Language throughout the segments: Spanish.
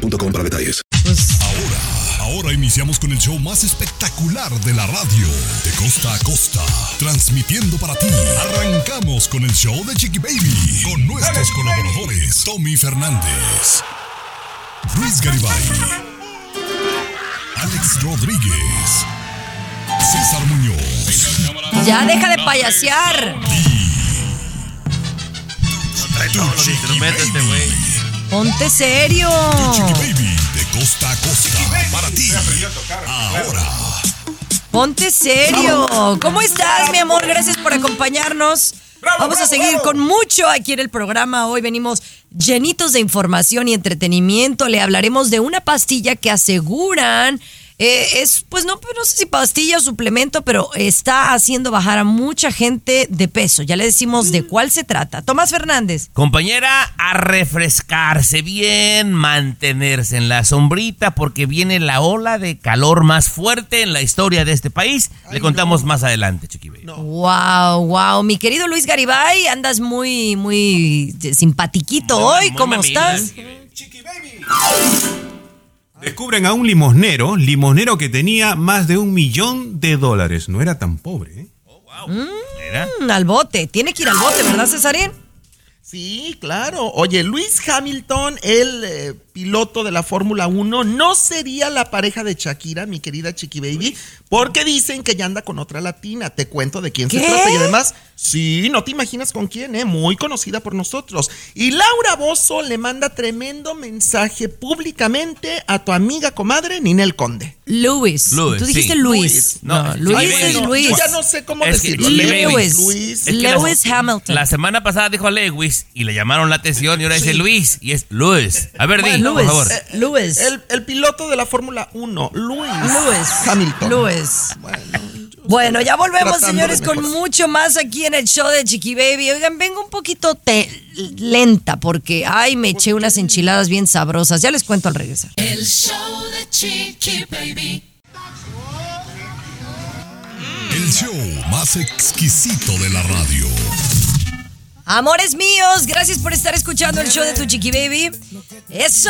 para detalles. Ahora, ahora iniciamos con el show más espectacular de la radio. De costa a costa, transmitiendo para ti. Arrancamos con el show de Chiqui Baby. Con nuestros colaboradores, Tommy Fernández, Luis Garibay, Alex Rodríguez, César Muñoz. Ya deja de payasear. este güey. Ponte serio. Chiqui Baby, de costa a costa, para ti. Ahora. Ponte serio. ¿Cómo estás, mi amor? Gracias por acompañarnos. Vamos a seguir con mucho aquí en el programa. Hoy venimos llenitos de información y entretenimiento. Le hablaremos de una pastilla que aseguran eh, es, pues no, no sé si pastilla o suplemento, pero está haciendo bajar a mucha gente de peso. Ya le decimos de cuál se trata. Tomás Fernández. Compañera, a refrescarse bien, mantenerse en la sombrita, porque viene la ola de calor más fuerte en la historia de este país. Le contamos más adelante, Chiqui Baby. Wow, wow. Mi querido Luis Garibay, andas muy, muy simpatiquito hoy. muy ¿Cómo mamila. estás? Descubren a un limosnero, limosnero que tenía más de un millón de dólares. No era tan pobre, ¿eh? Mira. Mm, al bote. Tiene que ir al bote, ¿verdad, Cesarín? Sí, claro. Oye, Luis Hamilton, el eh, piloto de la Fórmula 1, no sería la pareja de Shakira, mi querida Chiqui Baby, porque dicen que ya anda con otra latina. Te cuento de quién ¿Qué? se trata y además, sí, no te imaginas con quién, ¿eh? Muy conocida por nosotros. Y Laura Bozo le manda tremendo mensaje públicamente a tu amiga comadre Ninel Conde. Luis. Luis, Tú dijiste sí. Luis. No, No, Luis es. Luis. Yo ya no sé cómo Es que decirlo. Lewis. Luis. Es que la- Lewis Hamilton. La semana pasada dijo Lewis y le llamaron la atención y ahora dice Luis y es Luis. A ver, di, Bueno, por Luis. favor. Eh, Luis. El, el piloto de la Fórmula 1, Luis. Luis. Hamilton. Luis. Bueno, Bueno, ya volvemos, señores, con mucho más aquí en el show de Chiqui Baby. Oigan, vengo un poquito te- lenta porque, ay, me eché unas enchiladas bien sabrosas. Ya les cuento al regresar. El show de Chiqui Baby. El show más exquisito de la radio. Amores míos, gracias por estar escuchando el show de tu Chiqui Baby. Eso.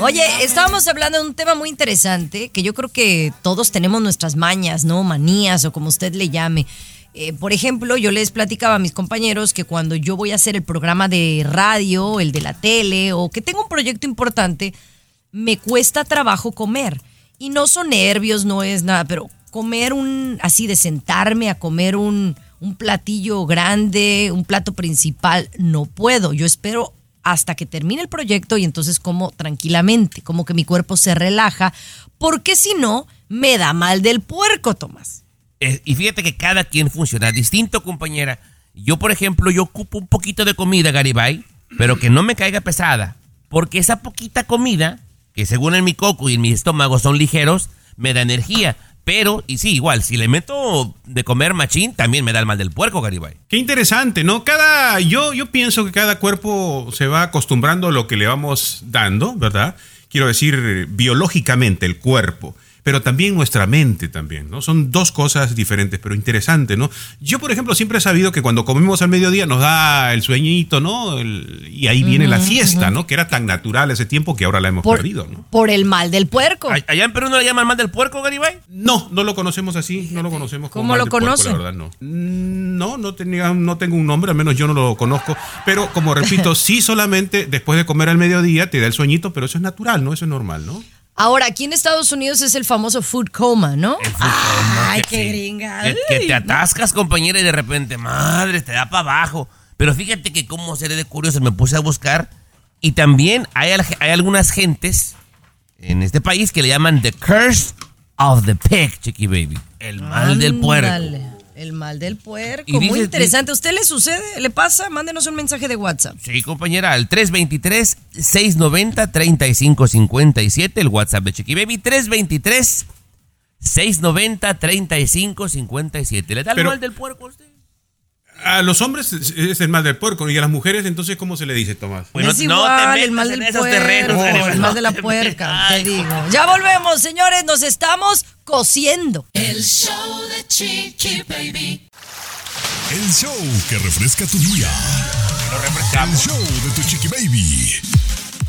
Oye, estábamos hablando de un tema muy interesante que yo creo que todos tenemos nuestras mañas, ¿no? Manías o como usted le llame. Eh, por ejemplo, yo les platicaba a mis compañeros que cuando yo voy a hacer el programa de radio, el de la tele o que tengo un proyecto importante, me cuesta trabajo comer. Y no son nervios, no es nada, pero comer un, así de sentarme a comer un, un platillo grande, un plato principal, no puedo. Yo espero hasta que termine el proyecto y entonces como tranquilamente, como que mi cuerpo se relaja, porque si no, me da mal del puerco, Tomás. Y fíjate que cada quien funciona distinto, compañera. Yo, por ejemplo, yo ocupo un poquito de comida, Garibay, pero que no me caiga pesada. Porque esa poquita comida, que según en mi coco y en mi estómago son ligeros, me da energía. Pero, y sí, igual, si le meto de comer machín, también me da el mal del puerco, Garibay. Qué interesante, ¿no? Cada, yo, yo pienso que cada cuerpo se va acostumbrando a lo que le vamos dando, ¿verdad? Quiero decir, biológicamente el cuerpo, pero también nuestra mente también, ¿no? Son dos cosas diferentes, pero interesante, ¿no? Yo, por ejemplo, siempre he sabido que cuando comemos al mediodía nos da el sueñito, ¿no? El- y ahí viene la fiesta, ¿no? Que era tan natural ese tiempo que ahora la hemos Por, perdido, ¿no? por el mal del puerco. ¿All- ¿Allá en Perú no le llaman mal del puerco, Garibay? No, no lo conocemos así, no lo conocemos como ¿Cómo mal lo puerco, conocen? la verdad, no. No, no, tenía, no tengo un nombre, al menos yo no lo conozco. Pero como repito, sí solamente después de comer al mediodía te da el sueñito, pero eso es natural, ¿no? Eso es normal, ¿no? Ahora, aquí en Estados Unidos es el famoso food coma, ¿no? El fútbol, ¿no? Ay, Que qué sí. gringa. Que, que te atascas, compañera, y de repente, madre, te da para abajo. Pero fíjate que como seré de curioso, me puse a buscar. Y también hay algunas gentes en este país que le llaman The Curse of the Pig, Chiqui Baby. El mal del puerco. El mal del puerco. Y Muy dice- interesante. ¿A usted le sucede? ¿Le pasa? Mándenos un mensaje de WhatsApp. Sí, compañera, al 323-690-3557, el WhatsApp de Chiqui Baby, 323-690-3557. ¿Le da el Pero- mal del puerco a usted? A los hombres es el mal del puerco y a las mujeres entonces ¿cómo se le dice, Tomás? Bueno, es no igual, te metas el mal del puerco, terrenos, Garibay, el no mal de la te puerca, te digo. Ya volvemos, señores, nos estamos cociendo. El show de Chiqui Baby. El show que refresca tu día. El show de tu chiqui baby.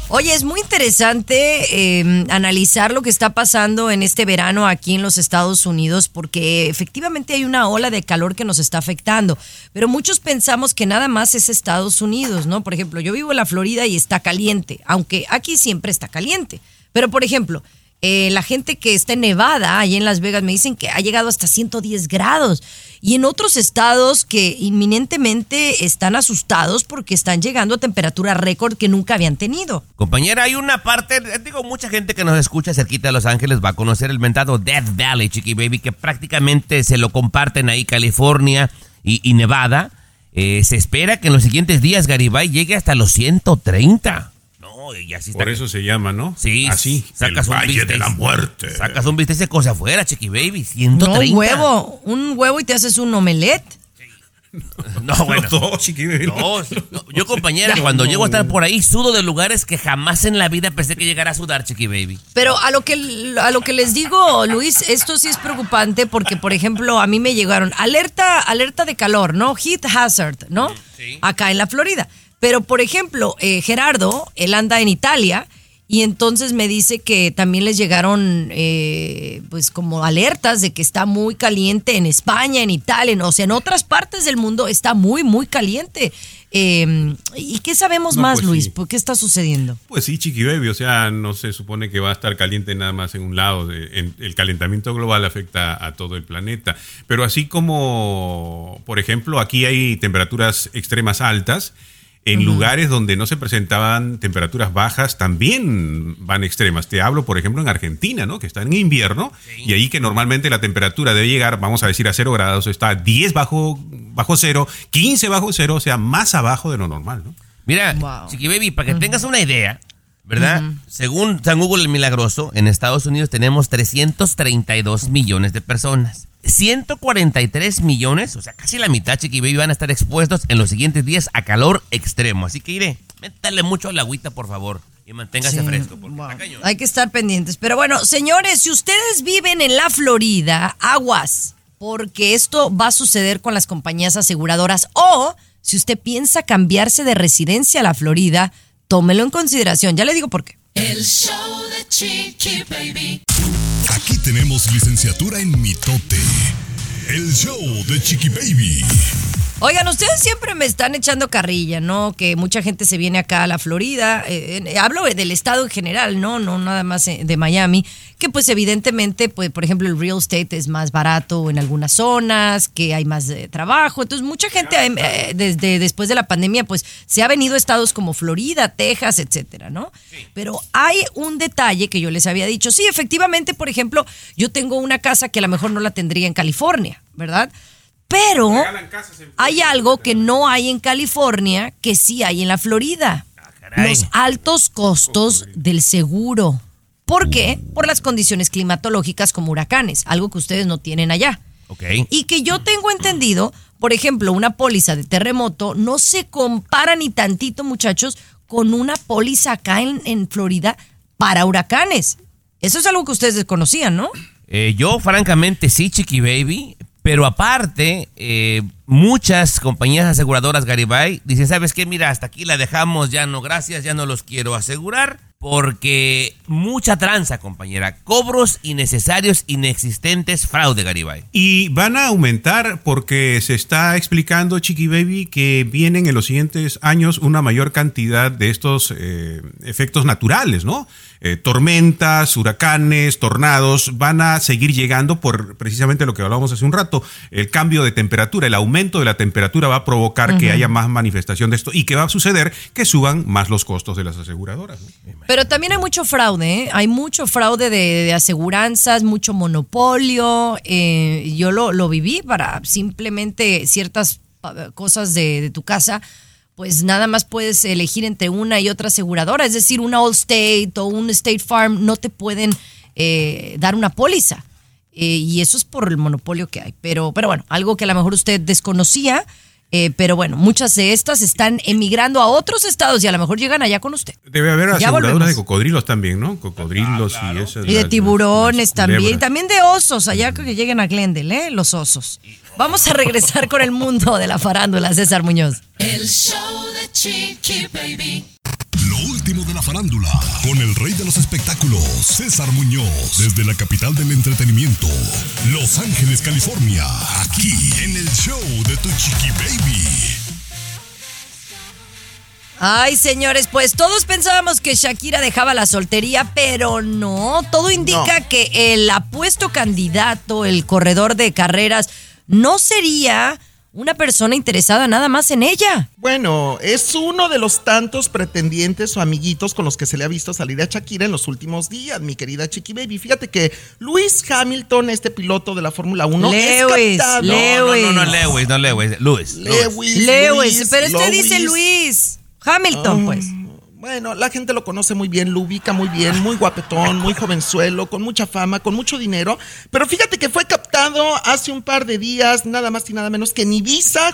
Oye, es muy interesante eh, analizar lo que está pasando en este verano aquí en los Estados Unidos porque efectivamente hay una ola de calor que nos está afectando, pero muchos pensamos que nada más es Estados Unidos, ¿no? Por ejemplo, yo vivo en la Florida y está caliente, aunque aquí siempre está caliente, pero por ejemplo, eh, la gente que está en Nevada, allá en Las Vegas, me dicen que ha llegado hasta 110 grados. Y en otros estados que inminentemente están asustados porque están llegando a temperatura récord que nunca habían tenido. Compañera, hay una parte, eh, digo, mucha gente que nos escucha cerquita de Los Ángeles va a conocer el mentado Death Valley, Chiqui Baby, que prácticamente se lo comparten ahí California y, y Nevada. Eh, se espera que en los siguientes días Garibay llegue hasta los 130. No, y así está. Por eso se llama, ¿no? Sí, Así, sacas el un Valle de la Muerte. Sacas un bistec de cosa afuera, Chiqui Baby, No, 130. un huevo, un huevo y te haces un omelette. No, bueno. Los dos, chiqui baby. No, no, yo compañera, cuando llego a estar por ahí, sudo de lugares que jamás en la vida pensé que llegara a sudar, Chiqui Baby. Pero a lo que a lo que les digo, Luis, esto sí es preocupante porque, por ejemplo, a mí me llegaron alerta, alerta de calor, ¿no? Heat hazard, ¿no? Sí. Acá en la Florida. Pero, por ejemplo, eh, Gerardo, él anda en Italia y entonces me dice que también les llegaron, eh, pues, como alertas de que está muy caliente en España, en Italia, en- o sea, en otras partes del mundo está muy, muy caliente. Eh, ¿Y qué sabemos No, más, pues Luis? sí. ¿Por qué está sucediendo? Pues sí, Chiqui Baby, o sea, no se supone que va a estar caliente nada más en un lado. el calentamiento global afecta a todo el planeta. Pero así como, por ejemplo, aquí hay temperaturas extremas altas, en lugares donde no se presentaban temperaturas bajas también van extremas. Te hablo, por ejemplo, en Argentina, ¿no? Que está en invierno y ahí que normalmente la temperatura debe llegar, vamos a decir, a cero grados, está 10 bajo, bajo cero, 15 bajo cero, o sea, más abajo de lo normal, ¿no? Mira, Wow. Chiqui Baby, para que tengas una idea, ¿verdad? Según San Google el Milagroso, en Estados Unidos tenemos 332 millones de personas. 143 millones, o sea, casi la mitad, Chiqui Baby, van a estar expuestos en los siguientes días a calor extremo. Así que iré, métale mucho a la agüita, por favor, y manténgase Sí, fresco. Porque wow. está cañón. Hay que estar pendientes. Pero bueno, señores, si ustedes viven en la Florida, aguas, porque esto va a suceder con las compañías aseguradoras. O si usted piensa cambiarse de residencia a la Florida, tómelo en consideración. Ya le digo por qué. El show de Chiqui Baby. Aquí tenemos licenciatura en mitote. El show de Chiqui Baby. Oigan, ustedes siempre me están echando carrilla, ¿no? Que mucha gente se viene acá a la Florida. eh, hablo del estado en general, ¿no? No nada más eh, de Miami. Que pues evidentemente, pues por ejemplo, el real estate es más barato en algunas zonas, que hay más eh, trabajo. Entonces, mucha gente eh, desde después de la pandemia, pues se ha venido a estados como Florida, Texas, etcétera, ¿no? Pero hay un detalle que yo les había dicho. Sí, efectivamente, por ejemplo, yo tengo una casa que a lo mejor no la tendría en California, ¿verdad? Pero hay algo que no hay en California que sí hay en la Florida. caray. Los altos costos del seguro. ¿Por qué? Por las condiciones climatológicas como huracanes, algo que ustedes no tienen allá. Ok. Y que yo tengo entendido, por ejemplo, una póliza de terremoto no se compara ni tantito, muchachos, con una póliza acá en, en Florida para huracanes. Eso es algo que ustedes desconocían, ¿no? Eh, yo, francamente, sí, Chiqui Baby. Pero aparte, eh, muchas compañías aseguradoras Garibay dicen, ¿sabes qué? Mira, hasta aquí la dejamos, ya no, gracias, ya no los quiero asegurar. Porque mucha tranza, compañera. Cobros innecesarios, inexistentes, fraude, Garibay. Y van a aumentar porque se está explicando, Chiqui Baby, que vienen en los siguientes años una mayor cantidad de estos eh, efectos naturales, ¿no? Eh, tormentas, huracanes, tornados, van a seguir llegando por precisamente lo que hablábamos hace un rato, el cambio de temperatura, el aumento de la temperatura va a provocar que haya más manifestación de esto y que va a suceder que suban más los costos de las aseguradoras. ¿no? Pero también hay mucho fraude. ¿eh? hay mucho fraude de, de aseguranzas, mucho monopolio. eh, yo lo, lo viví para simplemente ciertas cosas de, de tu casa, pues nada más puedes elegir entre una y otra aseguradora, es decir, una Allstate o un State Farm no te pueden eh, dar una póliza. Eh, y eso es por el monopolio que hay. Pero, pero bueno, algo que a lo mejor usted desconocía. Eh, pero bueno, muchas de estas están emigrando a otros estados y a lo mejor llegan allá con usted. Debe haber aseguradoras de cocodrilos también, ¿no? Cocodrilos y eso. Y de las- tiburones las también. Y también de osos, allá que lleguen a Glendale, ¿eh? Los osos. Vamos a regresar con el mundo de la farándula, César Muñoz. El show de Chiqui Baby. De la farándula, con el rey de los espectáculos, César Muñoz, desde la capital del entretenimiento, Los Ángeles, California, aquí en el show de Tu Chiqui Baby. Ay, señores, pues todos pensábamos que Shakira dejaba la soltería, pero no. Todo indica que el apuesto candidato, el corredor de carreras, no sería una persona interesada nada más en ella. Bueno, es uno de los tantos pretendientes o amiguitos con los que se le ha visto salir a Shakira en los últimos días, mi querida Chiqui Baby. Fíjate que Luis Hamilton, este piloto de la Fórmula 1, Lewis, es captado. Lewis. No, no, no, Lewis, no Lewis. Lewis. Lewis, Lewis, Luis, pero este Lewis. dice Luis Hamilton, pues. Bueno, la gente lo conoce muy bien, lo ubica muy bien, muy guapetón, muy jovenzuelo, con mucha fama, con mucho dinero. Pero fíjate que fue captado hace un par de días, nada más y nada menos que en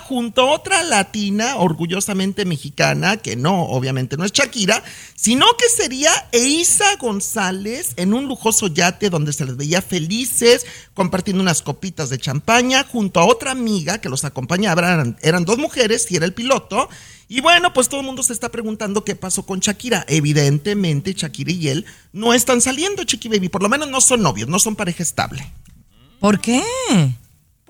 junto a otra latina, orgullosamente mexicana, que no, obviamente no es Shakira, sino que sería Eiza González en un lujoso yate donde se les veía felices, compartiendo unas copitas de champaña, junto a otra amiga que los acompañaba. Eran dos mujeres y era el piloto. Y bueno, pues todo el mundo se está preguntando qué pasó con Shakira. Evidentemente, Shakira y él no están saliendo, Chiqui Baby. Por lo menos no son novios, no son pareja estable. ¿Por qué?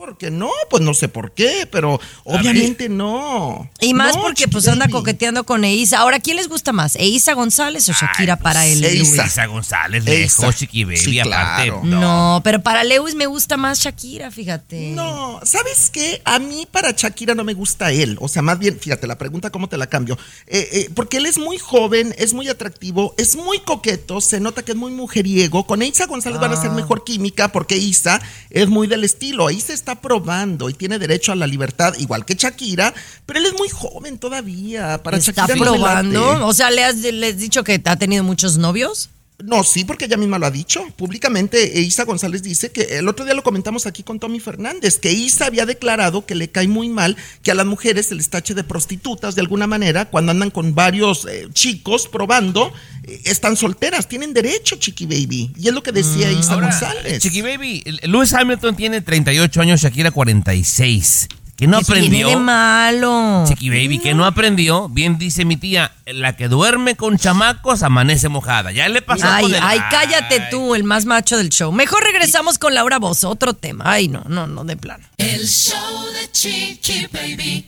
¿Por qué no? Pues no sé por qué, pero obviamente no. Y más No, porque pues anda coqueteando con Eiza. Ahora, ¿quién les gusta más? ¿Eiza González o Shakira para él? Eiza. Isa González, Eiza. lejos, Chiqui Baby, Sí, aparte. claro. No, pero para Lewis me gusta más Shakira, fíjate. No, ¿sabes qué? A mí para Shakira no me gusta él. O sea, más bien, fíjate, la pregunta cómo te la cambio. Eh, eh, porque él es muy joven, es muy atractivo, es muy coqueto, se nota que es muy mujeriego. Con Isa González van a Ah. hacer mejor química porque Isa es muy del estilo. Isa está probando y tiene derecho a la libertad, igual que Shakira, pero él es muy joven todavía. Para ¿Está Shakira no probando? O sea, ¿le has, ¿le has dicho que ha tenido muchos novios? No, sí, porque ella misma lo ha dicho. Públicamente, e Isa González dice que el otro día lo comentamos aquí con Tommy Fernández, que Isa había declarado que le cae muy mal que a las mujeres se les tache de prostitutas de alguna manera cuando andan con varios eh, chicos probando, eh, están solteras, tienen derecho, Chiqui Baby. Y es lo que decía Isa Ahora, González. Chiqui Baby, Lewis Hamilton tiene 38 años, Shakira 46. ¿Qué no ¿Qué tiene aprendió? de malo? Chiqui Baby, que no aprendió, bien dice mi tía, la que duerme con chamacos amanece mojada. Ya le pasó Ay, con el- ay, cállate Ay. tú, el más macho del show. Mejor regresamos con Laura Bozo, otro tema. Ay, no, no, no, de plano. El show de Chiqui Baby.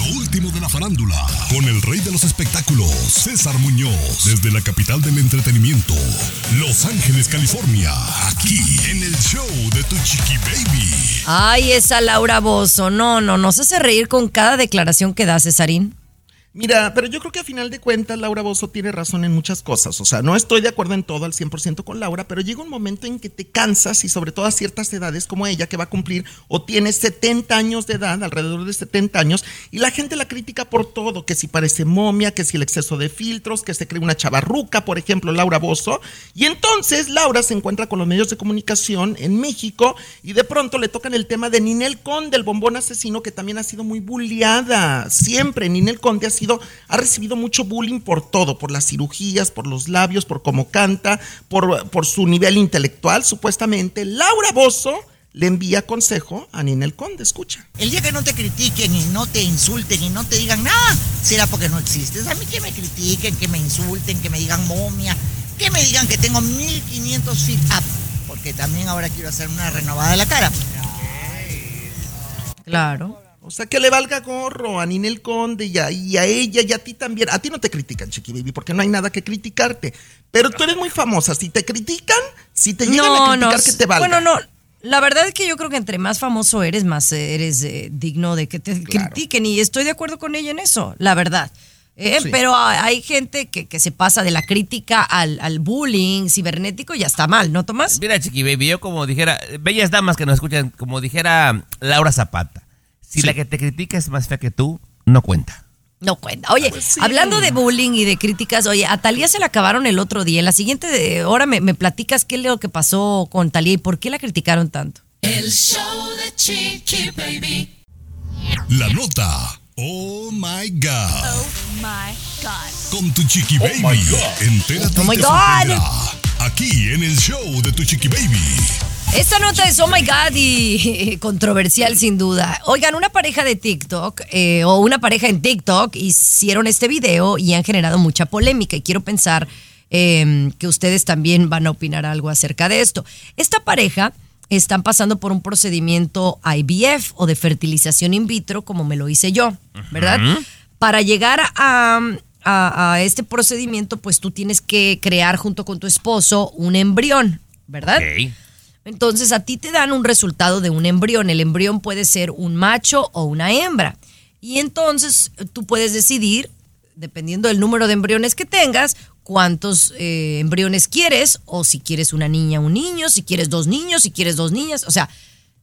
Lo último de la farándula, con el rey de los espectáculos, César Muñoz, desde la capital del entretenimiento, Los Ángeles, California, aquí en el show de Tu Chiqui Baby. Ay, esa Laura Bozo. No, no, nos hace reír con cada declaración que da Cesarín. Mira, pero yo creo que a final de cuentas Laura Bozo tiene razón en muchas cosas. O sea, no estoy de acuerdo en todo al 100% con Laura, pero llega un momento en que te cansas y sobre todo a ciertas edades como ella que va a cumplir o tiene 70 años de edad, alrededor de 70 años, y la gente la critica por todo, que si parece momia, que si el exceso de filtros, que se cree una chavarruca, por ejemplo, Laura Bozo. Y entonces Laura se encuentra con los medios de comunicación en México y de pronto le tocan el tema de Ninel Conde, el bombón asesino, que también ha sido muy bulliada. Siempre Ninel Conde ha sido, ha recibido mucho bullying por todo, por las cirugías, por los labios, por cómo canta, por, por su nivel intelectual, supuestamente. Laura Bozo le envía consejo a Ninel Conde, escucha. El día que no te critiquen y no te insulten y no te digan nada, será porque no existes. A mí que me critiquen, que me insulten, que me digan momia, que me digan que tengo 1500 fit up, porque también ahora quiero hacer una renovada de la cara. Claro. O sea, que le valga gorro a Ninel Conde y a, y a ella y a ti también. A ti no te critican, Chiqui Baby, porque no hay nada que criticarte. Pero tú eres muy famosa. Si te critican, si te llegan a criticar, que te valga. Bueno, no. La verdad es que yo creo que entre más famoso eres, más eres eh, digno de que te critiquen. Y estoy de acuerdo con ella en eso, la verdad. ¿eh? Sí. Pero hay gente que, que se pasa de la crítica al, al bullying cibernético y ya está mal, ¿no, Tomás? Mira, Chiqui Baby, yo como dijera, bellas damas que nos escuchan, como dijera Laura Zapata, si Sí. la que te critica es más fea que tú, no cuenta. No cuenta. Oye, hablando de bullying y de críticas, oye, a Talía se la acabaron el otro día. En la siguiente hora me, me platicas qué es lo que pasó con Talía y por qué la criticaron tanto. El show de Chiqui Baby. La nota. Oh my God. Oh my God. Con tu chiqui baby. Entérate Oh my God. Aquí en el show de tu chiqui baby. Esta nota es oh my god y controversial sin duda. Oigan, una pareja de TikTok eh, o una pareja en TikTok hicieron este video y han generado mucha polémica y quiero pensar eh, que ustedes también van a opinar algo acerca de esto. Esta pareja están pasando por un procedimiento IVF o de fertilización in vitro como me lo hice yo, ¿verdad? Para llegar a, a- a este procedimiento pues tú tienes que crear junto con tu esposo un embrión, ¿verdad? Ok. Entonces a ti te dan un resultado de un embrión. El embrión puede ser un macho o una hembra. Y entonces tú puedes decidir, dependiendo del número de embriones que tengas, cuántos eh, embriones quieres, o si quieres una niña, un niño, si quieres dos niños, si quieres dos niñas. O sea,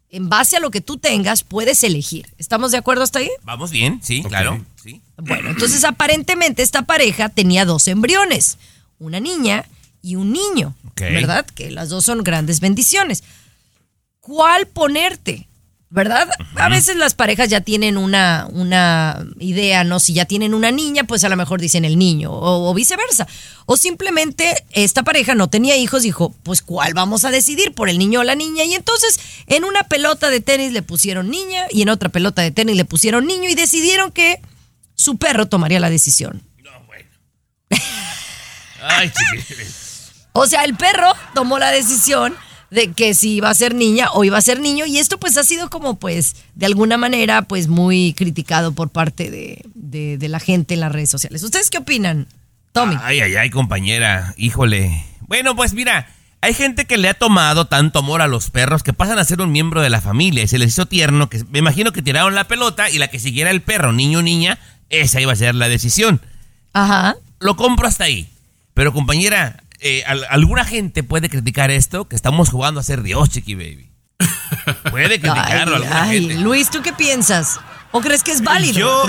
en base a lo que tú tengas, puedes elegir. ¿Estamos de acuerdo hasta ahí? Vamos bien, sí, claro. Sí. Bueno, entonces aparentemente esta pareja tenía dos embriones, una niña y un niño. ¿verdad? Que las dos son grandes bendiciones. ¿Cuál ponerte? ¿Verdad? A veces las parejas ya tienen una, una idea, ¿no? Si ya tienen una niña, pues a lo mejor dicen el niño, o, o viceversa. O simplemente esta pareja no tenía hijos, dijo, pues ¿cuál vamos a decidir? ¿Por el niño o la niña? Y entonces en una pelota de tenis le pusieron niña y en otra pelota de tenis le pusieron niño y decidieron que su perro tomaría la decisión. No, bueno. Ay. O sea, el perro tomó la decisión de que si iba a ser niña o iba a ser niño y esto pues ha sido como pues de alguna manera pues muy criticado por parte de, de- de la gente en las redes sociales. ¿Ustedes qué opinan? Tommy. Ay, ay, ay, compañera. Híjole. Bueno, pues mira, hay gente que le ha tomado tanto amor a los perros que pasan a ser un miembro de la familia y se les hizo tierno que me imagino que tiraron la pelota y la que siguiera el perro, niño o niña, esa iba a ser la decisión. Ajá. Lo compro hasta ahí. Pero compañera, eh, al- alguna gente puede criticar esto, que estamos jugando a ser Dios, Chiqui Baby. Puede criticarlo Ay, alguna ay, gente. Luis, ¿tú qué piensas? ¿O crees que es válido? Yo,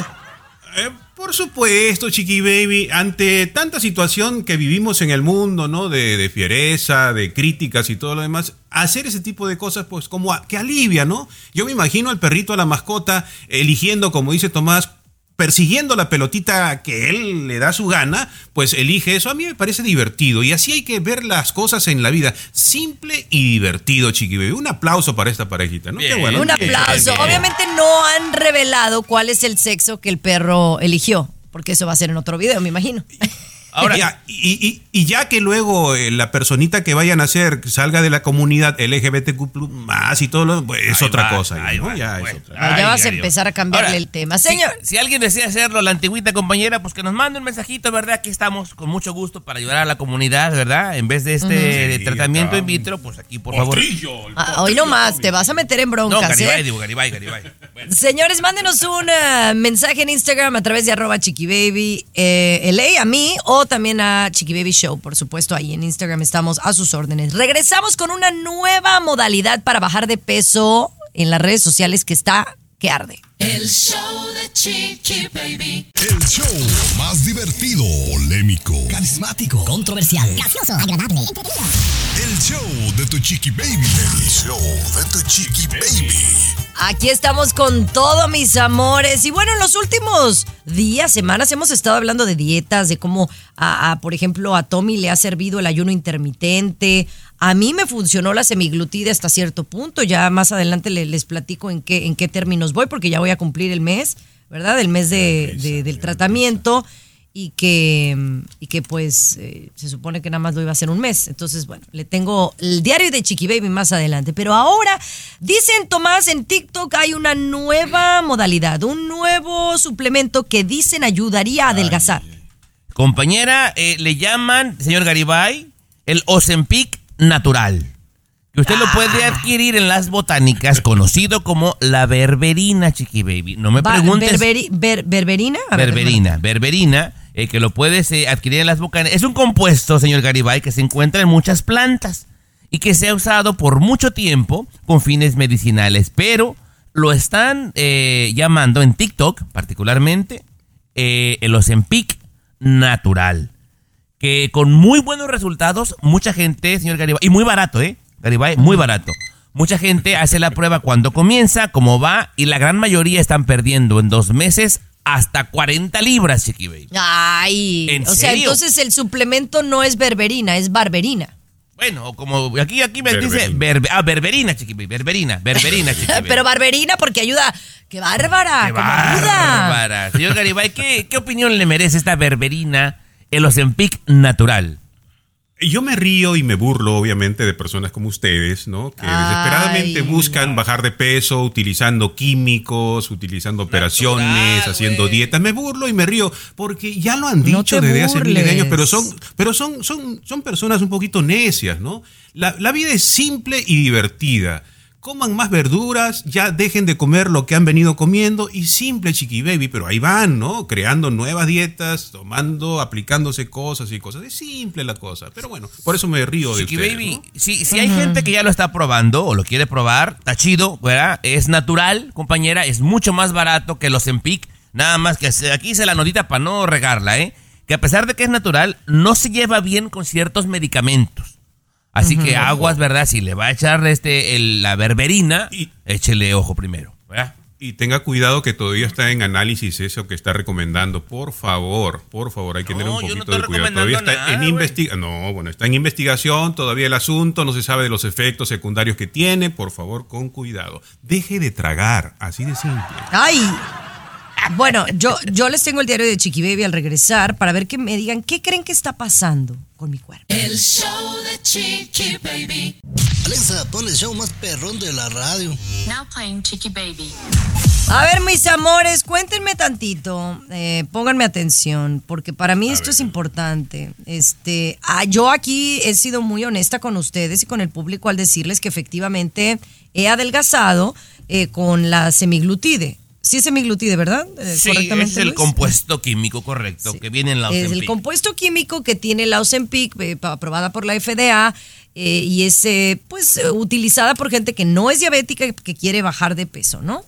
eh, por supuesto, Chiqui Baby, ante tanta situación que vivimos en el mundo, ¿no? De, de fiereza, de críticas y todo lo demás, hacer ese tipo de cosas, pues como a- que alivia, ¿no? Yo me imagino al perrito, a la mascota, eligiendo, como dice Tomás, persiguiendo la pelotita que él le da su gana, pues elige eso. A mí me parece divertido y así hay que ver las cosas en la vida. Simple y divertido, Chiqui Baby. Un aplauso para esta parejita, ¿no? Qué bueno. Un aplauso. bien. Obviamente no han revelado cuál es el sexo que el perro eligió, porque eso va a ser en otro video, me imagino. Ahora, Ya, y, y- y ya que luego eh, la personita que vayan a hacer salga de la comunidad LGBTQ más y todo lo pues, es otra va, cosa. ahí ¿no? va, Ya es bueno. otra. Ya Ay, vas a empezar a cambiarle el tema. Señor. Si, alguien desea hacerlo, la antigüita compañera, pues que nos mande un mensajito, ¿verdad? Aquí estamos con mucho gusto para ayudar a la comunidad, ¿verdad? En vez de este Sí, tratamiento acá. in vitro, pues aquí, por favor. Ah, hoy no más, te vas a meter en No, broncas, Garibay, ¿eh? digo, Garibay, Garibay. Bueno. Señores, mándenos un eh, mensaje en Instagram a través de arroba chiquibaby eh, LA a mí o también a Chiquibaby Show, por supuesto, ahí en Instagram estamos a sus órdenes. Regresamos con una nueva modalidad para bajar de peso en las redes sociales que está que arde. El show de Chiqui Baby. El show más divertido, polémico, carismático, controversial, gracioso, agradable, entretenido. el show de tu chiqui baby. El show de tu chiqui baby. Aquí estamos con todo, mis amores. Y bueno, en los últimos días, semanas, hemos estado hablando de dietas, de cómo, a, a, por ejemplo, a Tommy le ha servido el ayuno intermitente. A mí me funcionó la semiglutida hasta cierto punto. Ya más adelante le- les platico en qué, en qué términos voy, porque ya voy a cumplir el mes, ¿verdad? El mes de, de- del tratamiento. Y que, y que pues eh, se supone que nada más lo iba a hacer un mes. Entonces, bueno, le tengo el diario de Chiqui Baby más adelante. Pero ahora, dicen Tomás, en TikTok hay una nueva modalidad, un nuevo suplemento que dicen ayudaría a adelgazar. Compañera, eh, le llaman, señor Garibay, el Ozempic natural. Que usted lo puede adquirir en las botánicas, conocido como la berberina, chiqui baby. No me preguntes. berberi- ber- ¿Berberina? Ver, berberina, berberina. eh, que lo puedes eh, adquirir en las bucaneras. Es un compuesto, señor Garibay, que se encuentra en muchas plantas y que se ha usado por mucho tiempo con fines medicinales, pero lo están eh, llamando en TikTok particularmente eh, el Ozempic natural, que con muy buenos resultados, mucha gente, señor Garibay, y muy barato, ¿eh? Garibay, muy barato. Mucha gente hace la prueba cuando comienza, cómo va, y la gran mayoría están perdiendo en dos meses hasta 40 libras, Chiqui Baby. Ay, ¿En o sea, entonces el suplemento no es berberina, es barberina. Bueno, como aquí, aquí me dice Berberina. berbe- ah, berberina, Chiqui Baby, berberina, berberina, Chiqui Baby. Pero barberina porque ayuda. ¡Qué bárbara! ¡Qué ¡Cómo ayuda! bárbara! Señor Garibay, ¿qué, ¿qué opinión le merece esta berberina, el Ozempic natural? Yo me río y me burlo, obviamente, de personas como ustedes, ¿no? Que desesperadamente Ay. buscan bajar de peso utilizando químicos, utilizando operaciones, Natural, haciendo dietas. Me burlo y me río porque ya lo han dicho desde hace miles de años, pero son, pero son, son, son personas un poquito necias, ¿no? La, la vida es simple y divertida. Coman más verduras, ya dejen de comer lo que han venido comiendo y simple, chiqui baby, pero ahí van, ¿no? Creando nuevas dietas, tomando, aplicándose cosas y cosas. Es simple la cosa, pero bueno, por eso me río de Chiqui Baby, ¿no? si, si hay gente que ya lo está probando o lo quiere probar, está chido, ¿verdad? Es natural, compañera, es mucho más barato que los Empic. Nada más que aquí se la notita para no regarla, ¿eh? Que a pesar de que es natural, no se lleva bien con ciertos medicamentos. Así que aguas, ¿verdad? Si le va a echar este el- la berberina, Y- échele ojo primero, ¿verdad? Y tenga cuidado que todavía está en análisis eso que está recomendando. Por favor, por favor, hay que No, tener un no poquito de cuidado. Todavía está nada, en investigación. No, bueno, está en investigación todavía el asunto, no se sabe de los efectos secundarios que tiene. Por favor, con cuidado. Deje de tragar, así de simple. ¡Ay! Bueno, yo, yo les tengo el diario de Chiqui Baby al regresar para ver que me digan qué creen que está pasando con mi cuerpo. El show de Chiqui Baby. Alexa, pon el show más perrón de la radio. Now playing Chicky Baby. A ver, mis amores, cuéntenme tantito, eh, pónganme atención, porque para mí esto es importante. Este, ah, yo aquí he sido muy honesta con ustedes y con el público al decirles que efectivamente he adelgazado eh, con la semiglutide. Sí es semiglutide, ¿verdad? Eh, Sí, es el Luis? compuesto químico correcto Sí. que viene en la Es el Ozempic. compuesto químico que tiene la Ozempic, eh, aprobada por la FDA, eh, y es eh, pues utilizada por gente que no es diabética que quiere bajar de peso, ¿no?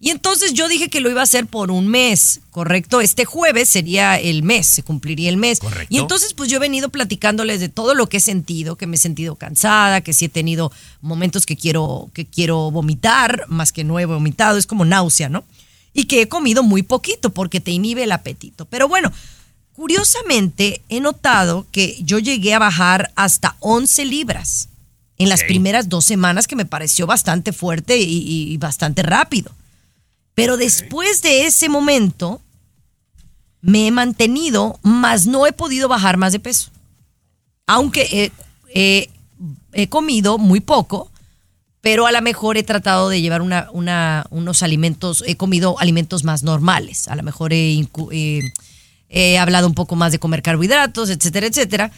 Y entonces yo dije que lo iba a hacer por un mes, ¿correcto? Este jueves sería el mes, se cumpliría el mes. Correcto. Y entonces pues yo he venido platicándoles de todo lo que he sentido, que me he sentido cansada, que sí he tenido momentos que quiero, que quiero vomitar, más que no he vomitado, es como náusea, ¿no? Y que he comido muy poquito porque te inhibe el apetito. Pero bueno, curiosamente he notado que yo llegué a bajar hasta 11 libras en las primeras dos semanas, que me pareció bastante fuerte y, bastante rápido. Pero después de ese momento, me he mantenido, más no he podido bajar más de peso. Aunque he- he- he comido muy poco, pero a lo mejor he tratado de llevar unos alimentos, he comido alimentos más normales. A lo mejor he, eh, hablado un poco más de comer carbohidratos, etcétera, etcétera.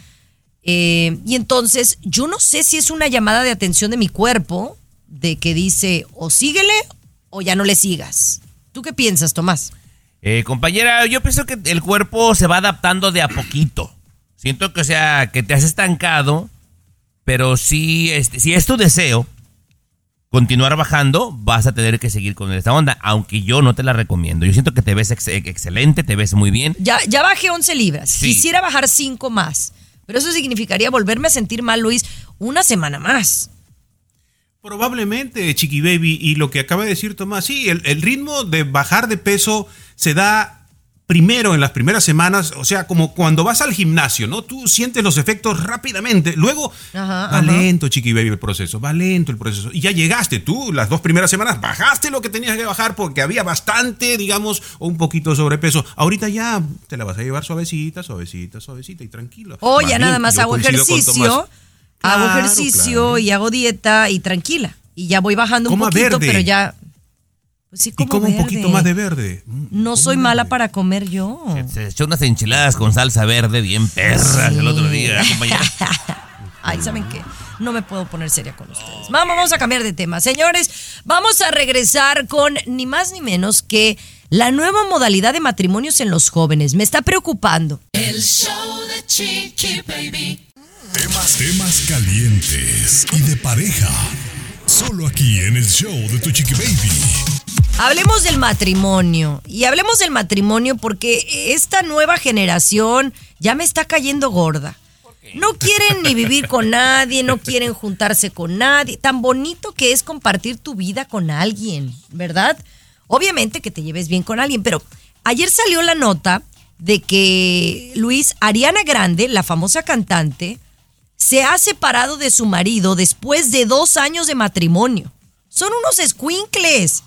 Eh, y entonces, yo no sé si es una llamada de atención de mi cuerpo, de que dice, o síguele o ya no le sigas. ¿Tú qué piensas, Tomás? Eh, compañera, yo pienso que el cuerpo se va adaptando de a poquito. Siento que, o sea, que te has estancado, pero si, este, si es tu deseo continuar bajando, vas a tener que seguir con esta onda, aunque yo no te la recomiendo. Yo siento que te ves ex- excelente, te ves muy bien. Ya, ya bajé 11 libras. Sí. Quisiera bajar 5 más. Pero eso significaría volverme a sentir mal, Luis, una semana más. Probablemente, Chiqui Baby, y lo que acaba de decir Tomás, sí, el, el ritmo de bajar de peso se da primero en las primeras semanas, o sea, como cuando vas al gimnasio, ¿no? Tú sientes los efectos rápidamente, luego Ajá, va ajá. lento, Chiqui Baby, el proceso, va lento el proceso, y ya llegaste tú, las dos primeras semanas, bajaste lo que tenías que bajar porque había bastante, digamos, o un poquito de sobrepeso. Ahorita ya te la vas a llevar suavecita, suavecita, suavecita y tranquilo. O ya nada más hago ejercicio, hago Claro, ejercicio claro. y hago dieta y tranquila. Y ya voy bajando un poquito, verde. pero ya. Pues sí, Y como como un poquito más de verde. Mm, No soy mala para comer yo. Se echó unas enchiladas con salsa verde bien perras el otro día. Ay, ¿saben qué? No me puedo poner seria con ustedes. Vamos, vamos a cambiar de tema. Señores, vamos a regresar con ni más ni menos que la nueva modalidad de matrimonios en los jóvenes. Me está preocupando. El show de Chiqui Baby. Temas, temas calientes y de pareja. Solo aquí en el show de tu chiqui baby. Hablemos del matrimonio. Y hablemos del matrimonio porque esta nueva generación ya me está cayendo gorda. No quieren ni vivir con nadie, no quieren juntarse con nadie. Tan bonito que es compartir tu vida con alguien, ¿verdad? Obviamente que te lleves bien con alguien, pero ayer salió la nota de que Luis Ariana Grande, la famosa cantante, se ha separado de su marido después de dos años de matrimonio. Son unos escuincles.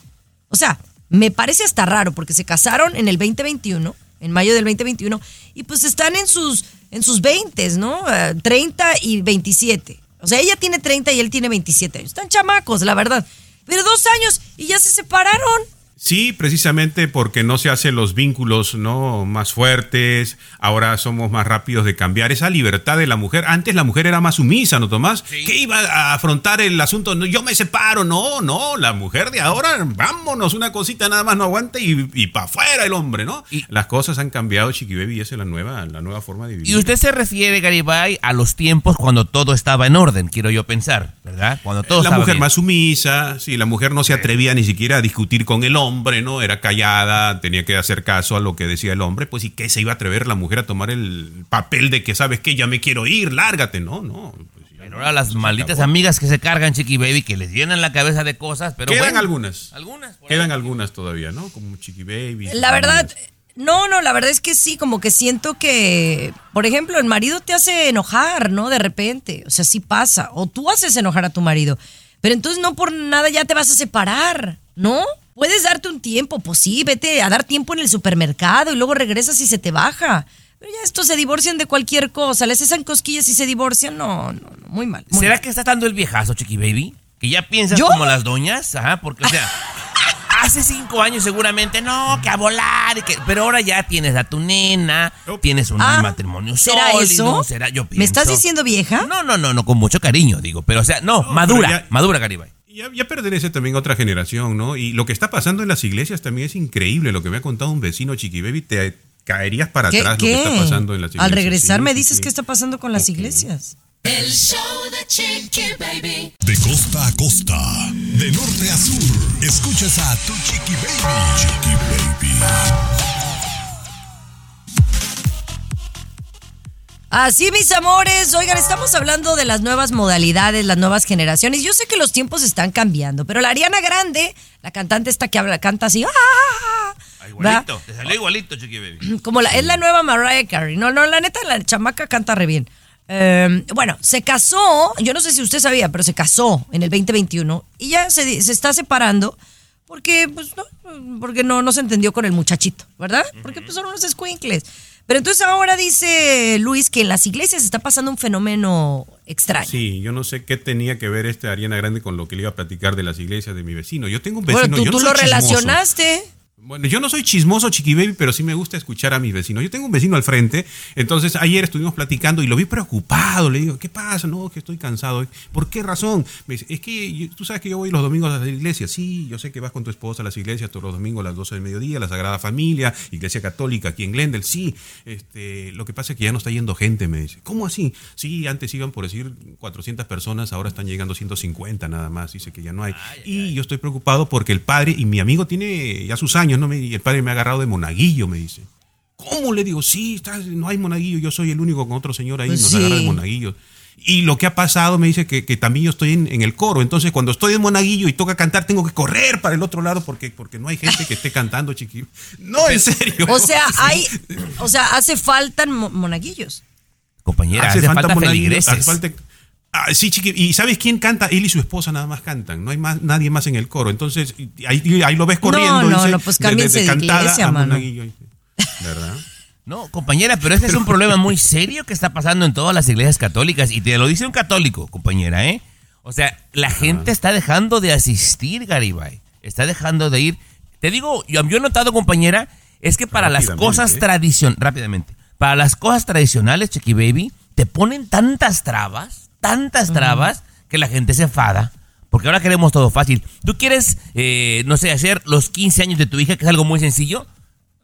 O sea, me parece hasta raro porque se casaron en el 2021, en mayo del 2021, y pues están en sus, en sus 20, ¿no? Eh, 30 y 27. O sea, ella tiene 30 y él tiene 27 años. Están chamacos, la verdad. Pero dos años y ya se separaron. Sí, precisamente porque no se hacen los vínculos no más fuertes, ahora somos más rápidos de cambiar esa libertad de la mujer. Antes la mujer era más sumisa, ¿no, Tomás? Que iba a afrontar el asunto, no, yo me separo, no, no, la mujer de ahora, vámonos, una cosita nada más no aguanta y, y para afuera el hombre, ¿no? Las cosas han cambiado, Chiqui Baby, y esa es la nueva, la nueva forma de vivir. Y usted se refiere, Garibay, a los tiempos cuando todo estaba en orden, quiero yo pensar, ¿verdad? Cuando todo la estaba mujer bien. más sumisa, sí, la mujer no se atrevía ni siquiera a discutir con el hombre, ¿no? Era callada, tenía que hacer caso a lo que decía el hombre, pues ¿y qué se iba a atrever la mujer a tomar el papel de que sabes que ya me quiero ir, lárgate, no, no. pues, ya Pero ahora las se malditas acabó. amigas que se cargan, Chiqui Baby, que les llenan la cabeza de cosas, pero Quedan bueno, algunas. Algunas. Quedan ahí. algunas todavía, ¿no? Como Chiqui Baby. La verdad, no, no, la verdad es que sí, como que siento que, por ejemplo, el marido te hace enojar, ¿no? De repente, o sea, sí pasa, o tú haces enojar a tu marido, pero entonces no por nada ya te vas a separar, ¿no? Puedes darte un tiempo, pues sí, vete a dar tiempo en el supermercado y luego regresas y se te baja. Pero ya estos se divorcian de cualquier cosa, les hacen cosquillas y se divorcian, no, no, no, muy mal. muy ¿Será mal. que está dando el viejazo, Chiqui Baby? Que ya piensas ¿Yo? como las doñas, ajá, porque, o sea, hace cinco años seguramente, no, que a volar, que, pero ahora ya tienes a tu nena, tienes un Ah, matrimonio ¿será sólido, eso? será, yo ¿Me estás diciendo vieja? No, no, no, no, con mucho cariño, digo, pero, o sea, no, madura, ya- madura, Garibay. Ya, ya pertenece también a otra generación, ¿no? Y lo que está pasando en las iglesias también es increíble. Lo que me ha contado un vecino, Chiqui Baby, te caerías para ¿Qué? atrás qué? lo que está pasando en las iglesias. Al regresar Sí, me dices sí. qué está pasando con las iglesias. El show de Chiqui Baby. De costa a costa, de norte a sur, escuchas a tu chiqui baby. Chiqui baby. Así, mis amores, oigan, estamos hablando de las nuevas modalidades, las nuevas generaciones. Yo sé que los tiempos están cambiando, pero la Ariana Grande, la cantante esta que habla, canta así, ¡ah! ¿verdad? Igualito, te salió igualito, Chiqui Baby. como la, es la nueva Mariah Carey. No, no, la neta, la chamaca canta re bien. Eh, bueno, se casó, yo no sé si usted sabía, pero se casó en el 2021 y ya se, se está separando porque, pues, no, porque no, no se entendió con el muchachito, ¿verdad? Porque pues, son unos escuincles. Pero entonces ahora dice Luis que en las iglesias está pasando un fenómeno extraño. Sí, yo no sé qué tenía que ver este Ariana Grande con lo que le iba a platicar de las iglesias de mi vecino. Yo tengo un vecino, bueno, tú, yo no tú lo chismoso. relacionaste. Bueno, yo no soy chismoso, Chiqui Baby, pero sí me gusta escuchar a mis vecinos. Yo tengo un vecino al frente, entonces ayer estuvimos platicando y lo vi preocupado. Le digo, ¿qué pasa? No, que estoy cansado. ¿Por qué razón? Me dice, es que tú sabes que yo voy los domingos a la iglesia. Sí, yo sé que vas con tu esposa a las iglesias todos los domingos a las 12 del mediodía, la Sagrada Familia, Iglesia Católica aquí en Glendale. Sí, este, lo que pasa es que ya no está yendo gente, me dice. ¿Cómo así? Sí, antes iban por decir 400 personas, ahora están llegando 150 nada más. Dice que ya no hay. y yo estoy preocupado porque el padre, y mi amigo tiene ya sus años, ¿no? Me- Y el padre me ha agarrado de monaguillo, me dice. ¿Cómo? Le digo, sí, está- no hay monaguillo, yo soy el único con otro señor ahí, Pues nos sí. agarra de monaguillo. Y lo que ha pasado me dice que, que también yo estoy en, en el coro. Entonces, cuando estoy en monaguillo y toca cantar, tengo que correr para el otro lado porque, porque no hay gente que esté cantando, chiquillo. No, en serio. O sea, hay, o sea, hace falta mo- monaguillos. Compañera, hace, falta, monaguillo, feligreses. hace falta- Ah, sí, chiqui. ¿Y sabes quién canta? Él y su esposa nada más cantan. No hay más, nadie más en el coro. Entonces, ahí, ahí lo ves corriendo. No, no, dice, no, pues de- de- cámbiense de cantada iglesia, mano. ¿Verdad? No, compañera, pero este es un problema muy serio que está pasando en todas las iglesias católicas. Y te lo dice un católico, compañera, ¿eh? O sea, la gente está dejando de asistir, Garibay. Está dejando de ir. Te digo, yo, yo he notado, compañera, es que para las cosas ¿eh? tradicionales, rápidamente, para las cosas tradicionales, Chiqui Baby, te ponen tantas trabas, tantas trabas, que la gente se enfada. Porque ahora queremos todo fácil. ¿Tú quieres, eh, no sé, hacer los 15 años de tu hija, que es algo muy sencillo?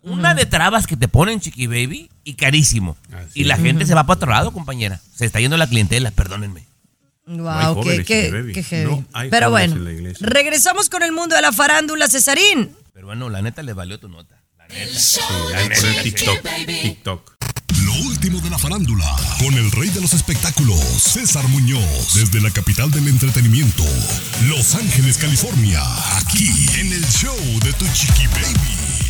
Una de trabas que te ponen, chiqui baby, y carísimo. y la gente se va para otro lado, compañera. Se está yendo la clientela, perdónenme. Wow, qué, jóvenes, qué- Chiqui Baby. qué heavy. No hay Pero bueno, en la iglesia. regresamos con el mundo de la farándula, Cesarín. Pero bueno, la neta le valió tu nota. El show Ahí de por el Chiqui TikTok. Baby. TikTok. Lo último de la farándula, con el rey de los espectáculos, César Muñoz, desde la capital del entretenimiento, Los Ángeles, California, aquí en el show de Tu Chiqui Baby.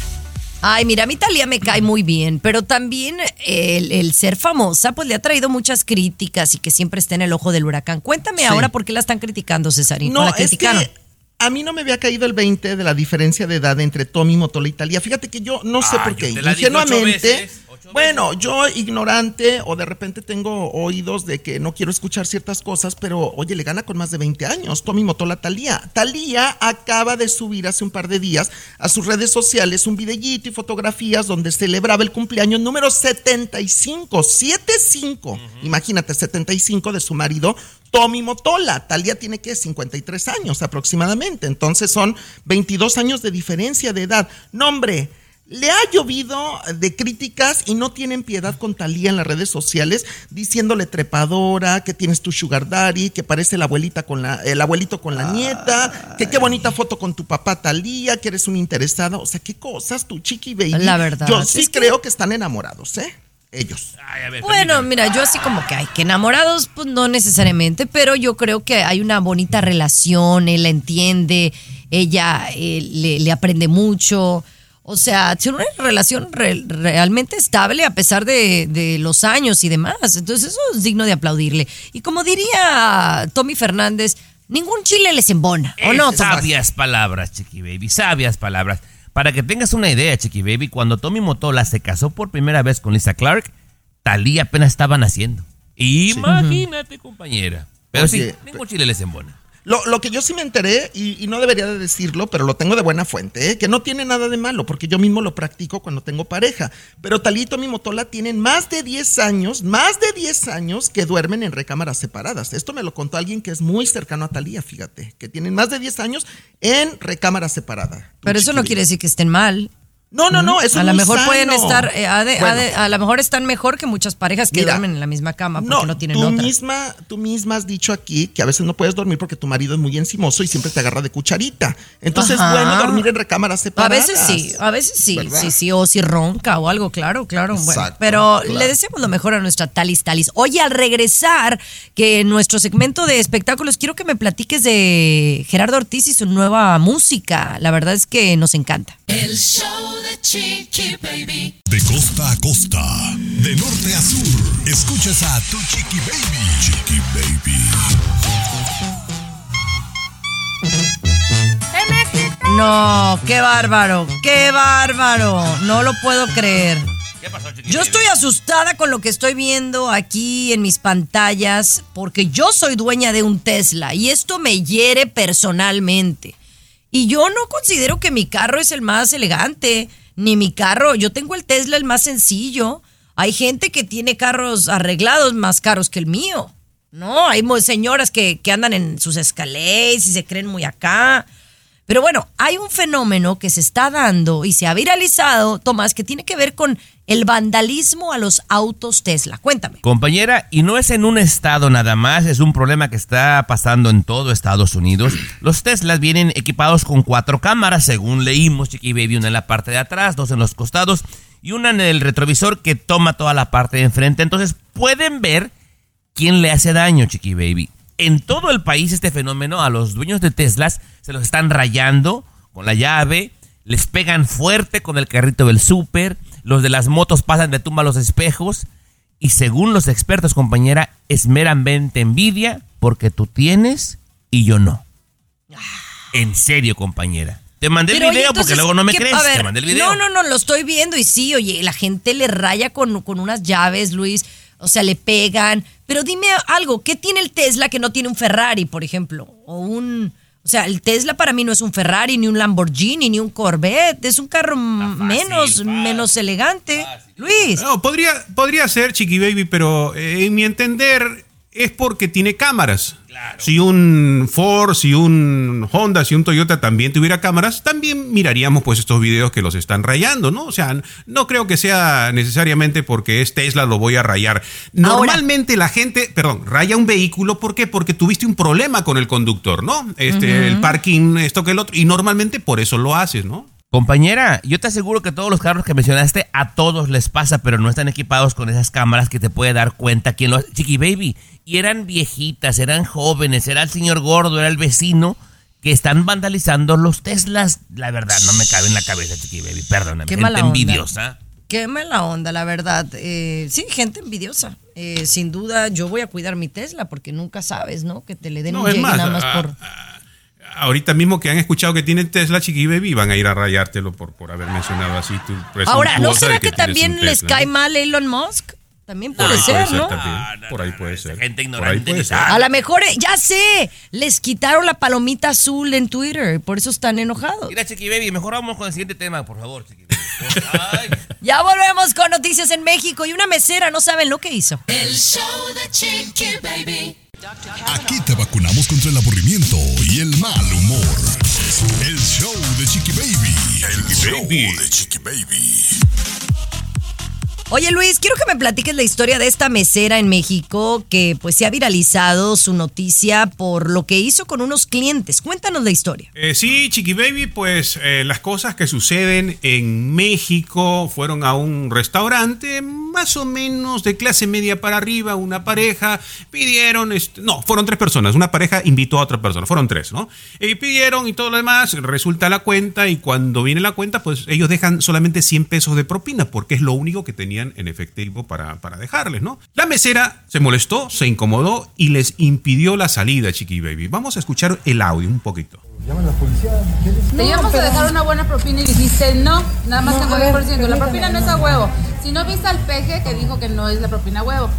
Ay, mira, a mí Talía me cae muy bien, pero también el, el ser famosa pues le ha traído muchas críticas y que siempre está en el ojo del huracán. Cuéntame Sí. ahora por qué la están criticando, Cesarín. No, ¿O la es criticaron? que a mí no me había caído el 20 de la diferencia de edad entre Tommy Motola y Talía. Fíjate que yo no sé Ah, por qué. Ingenuamente. bueno, yo ignorante o de repente tengo oídos de que no quiero escuchar ciertas cosas, pero oye, le gana con más de 20 años. Tommy Motola Talía. Talía acaba de subir hace un par de días a sus redes sociales un videíto y fotografías donde celebraba el cumpleaños número 75, 75. Imagínate, 75 de su marido Tommy Motola. Talía tiene que 53 años aproximadamente. Entonces son 22 años de diferencia de edad. No, hombre. Le ha llovido de críticas y no tienen piedad con Talía en las redes sociales, diciéndole trepadora, que tienes tu sugar daddy, que parece la abuelita con la, el abuelito con la nieta, que qué bonita foto con tu papá Talía, que eres un interesada. O sea, qué cosas, tu chiqui baby. La verdad, Yo es sí que- creo que están enamorados, ¿eh? Ellos. Ay, a ver, Bueno, mira, yo así como que hay que enamorados, pues no necesariamente, pero yo creo que hay una bonita relación, él la entiende, ella eh, le, le aprende mucho. O sea, tiene una relación re- realmente estable a pesar de, de los años y demás. Entonces, eso es digno de aplaudirle. Y como diría Tommy Fernández, ningún chile les embona. ¿O Eh, no, Tomás? sabias palabras, Chiqui Baby, sabias palabras. Para que tengas una idea, Chiqui Baby, cuando Tommy Motola se casó por primera vez con Lisa Clark, Talía apenas estaba naciendo. Imagínate, compañera. Pero Oye, sí, ningún chile les embona. Lo, lo que yo sí me enteré, y, y no debería de decirlo, pero lo tengo de buena fuente, ¿eh? que no tiene nada de malo, porque yo mismo lo practico cuando tengo pareja. Pero Talito y Motola tienen más de 10 años, más de 10 años que duermen en recámaras separadas. Esto me lo contó alguien que es muy cercano a Talía, fíjate, que tienen más de 10 años en recámara separada. Pero eso no quiere decir que estén mal. No, no, no, eso a es lo mejor pueden sano. estar, eh, ha de- ha Bueno. de- a lo mejor están mejor que muchas parejas que Mira, duermen en la misma cama porque no, tienen tú otra. misma, tú misma has dicho aquí que a veces no puedes dormir porque tu marido es muy encimoso y siempre te agarra de cucharita. Entonces Ajá. bueno dormir en recámaras A separadas. veces sí, a veces sí, ¿Verdad? sí, sí, o si ronca o algo, claro, claro. Bueno, pero claro. le deseamos lo mejor a nuestra Talis Talis. Oye, al regresar, que en nuestro segmento de espectáculos, quiero que me platiques de Gerardo Ortiz y su nueva música. La verdad es que nos encanta. El show de Chiqui Baby. De costa a costa, de norte a sur, escuchas a Tu Chiqui Baby. Chiqui Baby. No, qué bárbaro, qué bárbaro. No lo puedo creer. ¿Qué pasó, Chiqui Yo estoy asustada con lo que estoy viendo aquí en mis pantallas porque yo soy dueña de un Tesla y esto me hiere personalmente. Y yo no considero que mi carro es el más elegante, ni mi carro, yo tengo el Tesla el más sencillo. Hay gente que tiene carros arreglados más caros que el mío. No, hay señoras que, que andan en sus escalés y se creen muy acá. Pero bueno, hay un fenómeno que se está dando y se ha viralizado, Tomás, que tiene que ver con el vandalismo a los autos Tesla. Cuéntame. Compañera, y no es en un estado nada más, es un problema que está pasando en todo Estados Unidos. Los Teslas vienen equipados con cuatro cámaras, según leímos, Chiqui Baby, una en la parte de atrás, dos en los costados y una en el retrovisor que toma toda la parte de enfrente. Entonces pueden ver quién le hace daño, Chiqui Baby. En todo el país este fenómeno, a los dueños de Teslas se los están rayando con la llave, les pegan fuerte con el carrito del súper, los de las motos pasan de tumba los espejos y según los expertos, compañera, es meramente envidia porque tú tienes y yo no. En serio, compañera. Te mandé Pero, el oye, video porque luego no me ¿qué- crees. a ver, Te mandé el video. No, no, no, lo estoy viendo y sí, oye, la gente le raya con, con unas llaves, Luis. O sea, le pegan. Pero dime algo, ¿qué tiene el Tesla que no tiene un Ferrari, por ejemplo? O un... O sea, el Tesla para mí no es un Ferrari, ni un Lamborghini, ni un Corvette. Es un carro menos, menos elegante. Luis. No, podría, podría ser Chiqui Baby, pero eh, en mi entender, es porque tiene cámaras. Si un Ford, si un Honda, si un Toyota también tuviera cámaras, también miraríamos pues estos videos que los están rayando, ¿no? O sea, no creo que sea necesariamente porque es Tesla lo voy a rayar. Normalmente la gente, perdón, raya un vehículo, ¿por qué? Porque tuviste un problema con el conductor, ¿no? Este, el parking, esto que el otro, y normalmente por eso lo haces, ¿no? Compañera, yo te aseguro que todos los carros que mencionaste a todos les pasa, pero no están equipados con esas cámaras que te puede dar cuenta quién lo hace. Chiqui Baby, y eran viejitas, eran jóvenes, era el señor gordo, era el vecino que están vandalizando los Teslas. La verdad, no me cabe en la cabeza, Chiqui Baby, perdóname. Qué gente mala onda. envidiosa. Qué mala onda, la verdad. Eh, sí, gente envidiosa. Eh, sin duda, yo voy a cuidar mi Tesla porque nunca sabes, ¿no? Que te le den No, un más, nada más por. Ahorita mismo que han escuchado que tienen Tesla, Chiqui Baby, van a ir a rayártelo por, por haber mencionado así tu Ahora, ¿no será que, también les cae ¿no? mal Elon Musk? También puede puede ser, ¿no? por ahí puede ser. gente ser. A lo mejor, eh, ya sé, les quitaron la palomita azul en Twitter, por eso están enojados. Mira, Chiqui Baby, mejor vamos con el siguiente tema, por favor, Chiqui Baby. Ay. Ya volvemos con noticias en México y una mesera no saben lo que hizo. El show de Chiqui Baby. Aquí te vacunamos contra el aburrimiento y el mal humor. El show de Chiqui Baby. El show de Chiqui Baby. Oye Luis, quiero que me platiques la historia de esta mesera en México que pues se ha viralizado su noticia por lo que hizo con unos clientes. Cuéntanos la historia. Eh, sí, Chiqui Baby, pues eh, las cosas que suceden en México fueron a un restaurante más o menos de clase media para arriba, una pareja, pidieron, este, no, fueron tres personas, una pareja invitó a otra persona, fueron tres, ¿no? Y pidieron y todo lo demás, resulta la cuenta y cuando viene la cuenta, pues ellos dejan solamente 100 pesos de propina porque es lo único que tenían en efectivo para, para dejarles, ¿no? La mesera se molestó, se incomodó y les impidió la salida, Chiqui Baby. Vamos a escuchar el audio un poquito. Te íbamos a dejar una buena propina y dijiste no, nada más tengo 10%. La propina no es a huevo. Si no viste al peje que dijo que no es la propina a huevo.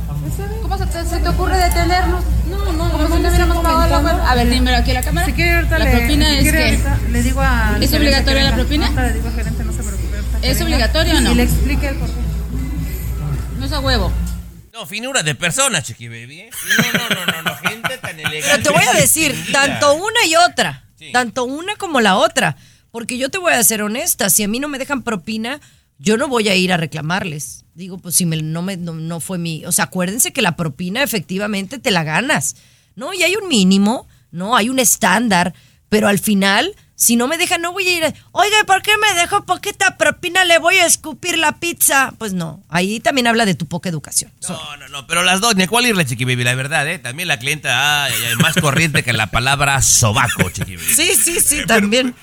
¿Cómo se te, se te ocurre detenernos? No, no, Como si no hubiéramos pagado la cuenta. A ver, dímelo aquí a la cámara. Si quiere ahorita la propina si es quiere que ahorita le digo a ¿Es obligatoria la propina? Ahorita le digo al gerente, no se preocupe. ¿Es gerente. obligatorio o no? Y le explique el por qué. No es a huevo. No, finura de persona, Chiqui Baby. ¿eh? No, no, no, no, no, gente tan elegante. Pero te voy a decir, tanto una y otra, tanto una como la otra, porque yo te voy a ser honesta, si a mí no me dejan propina, yo no voy a ir a reclamarles. Digo, pues si me- no, me, no, no fue mi, o sea, acuérdense que la propina efectivamente te la ganas, ¿no? Y hay un mínimo, ¿no? Hay un estándar, pero al final, si no me dejan, no voy a ir, oiga, ¿por qué me dejó poquita propina? Le voy a escupir la pizza. Pues no, ahí también habla de tu poca educación. No, no, no, pero las dos, ni a cuál irle, Chiqui Baby, la verdad, ¿eh? También la clienta, ay, ay, más corriente que la palabra sobaco, Chiqui Baby. Sí, sí, sí, también.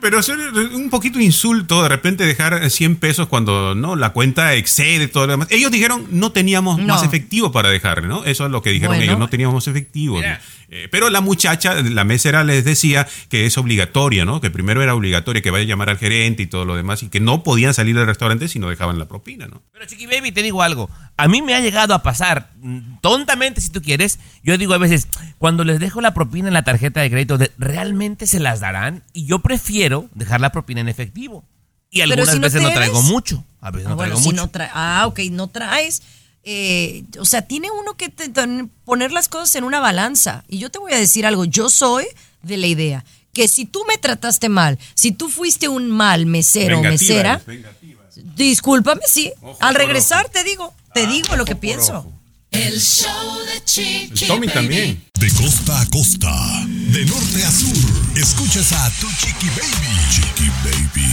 Pero es un poquito insulto de repente dejar 100 pesos cuando no la cuenta excede todo lo demás. Ellos dijeron no teníamos No. más efectivo para dejarle, ¿no? Eso es lo que dijeron Bueno. ellos, no teníamos más efectivo. Mira. Eh, pero la muchacha, la mesera les decía que es obligatoria, ¿no? Que primero era obligatoria que vaya a llamar al gerente y todo lo demás y que no podían salir del restaurante si no dejaban la propina, ¿no? Pero Chiqui Baby, te digo algo. A mí me ha llegado a pasar, mm, tontamente si tú quieres, yo digo a veces, cuando les dejo la propina en la tarjeta de crédito, ¿realmente se las darán? Y yo prefiero dejar la propina en efectivo. Y algunas si no veces no traigo mucho. A veces Ah, no bueno, traigo si mucho. no ah, ok, no traes. Eh, o sea, tiene uno que poner las cosas en una balanza. Y yo te voy a decir algo, yo soy de la idea que si tú me trataste mal, si tú fuiste un mal mesero o mesera, discúlpame, sí. Ojo Al regresar ojo. te digo, te digo lo que pienso. El show de El Chiqui Tommy Baby. también. De costa a costa, de norte a sur, escuchas a tu Chiqui Baby. Chiqui Baby.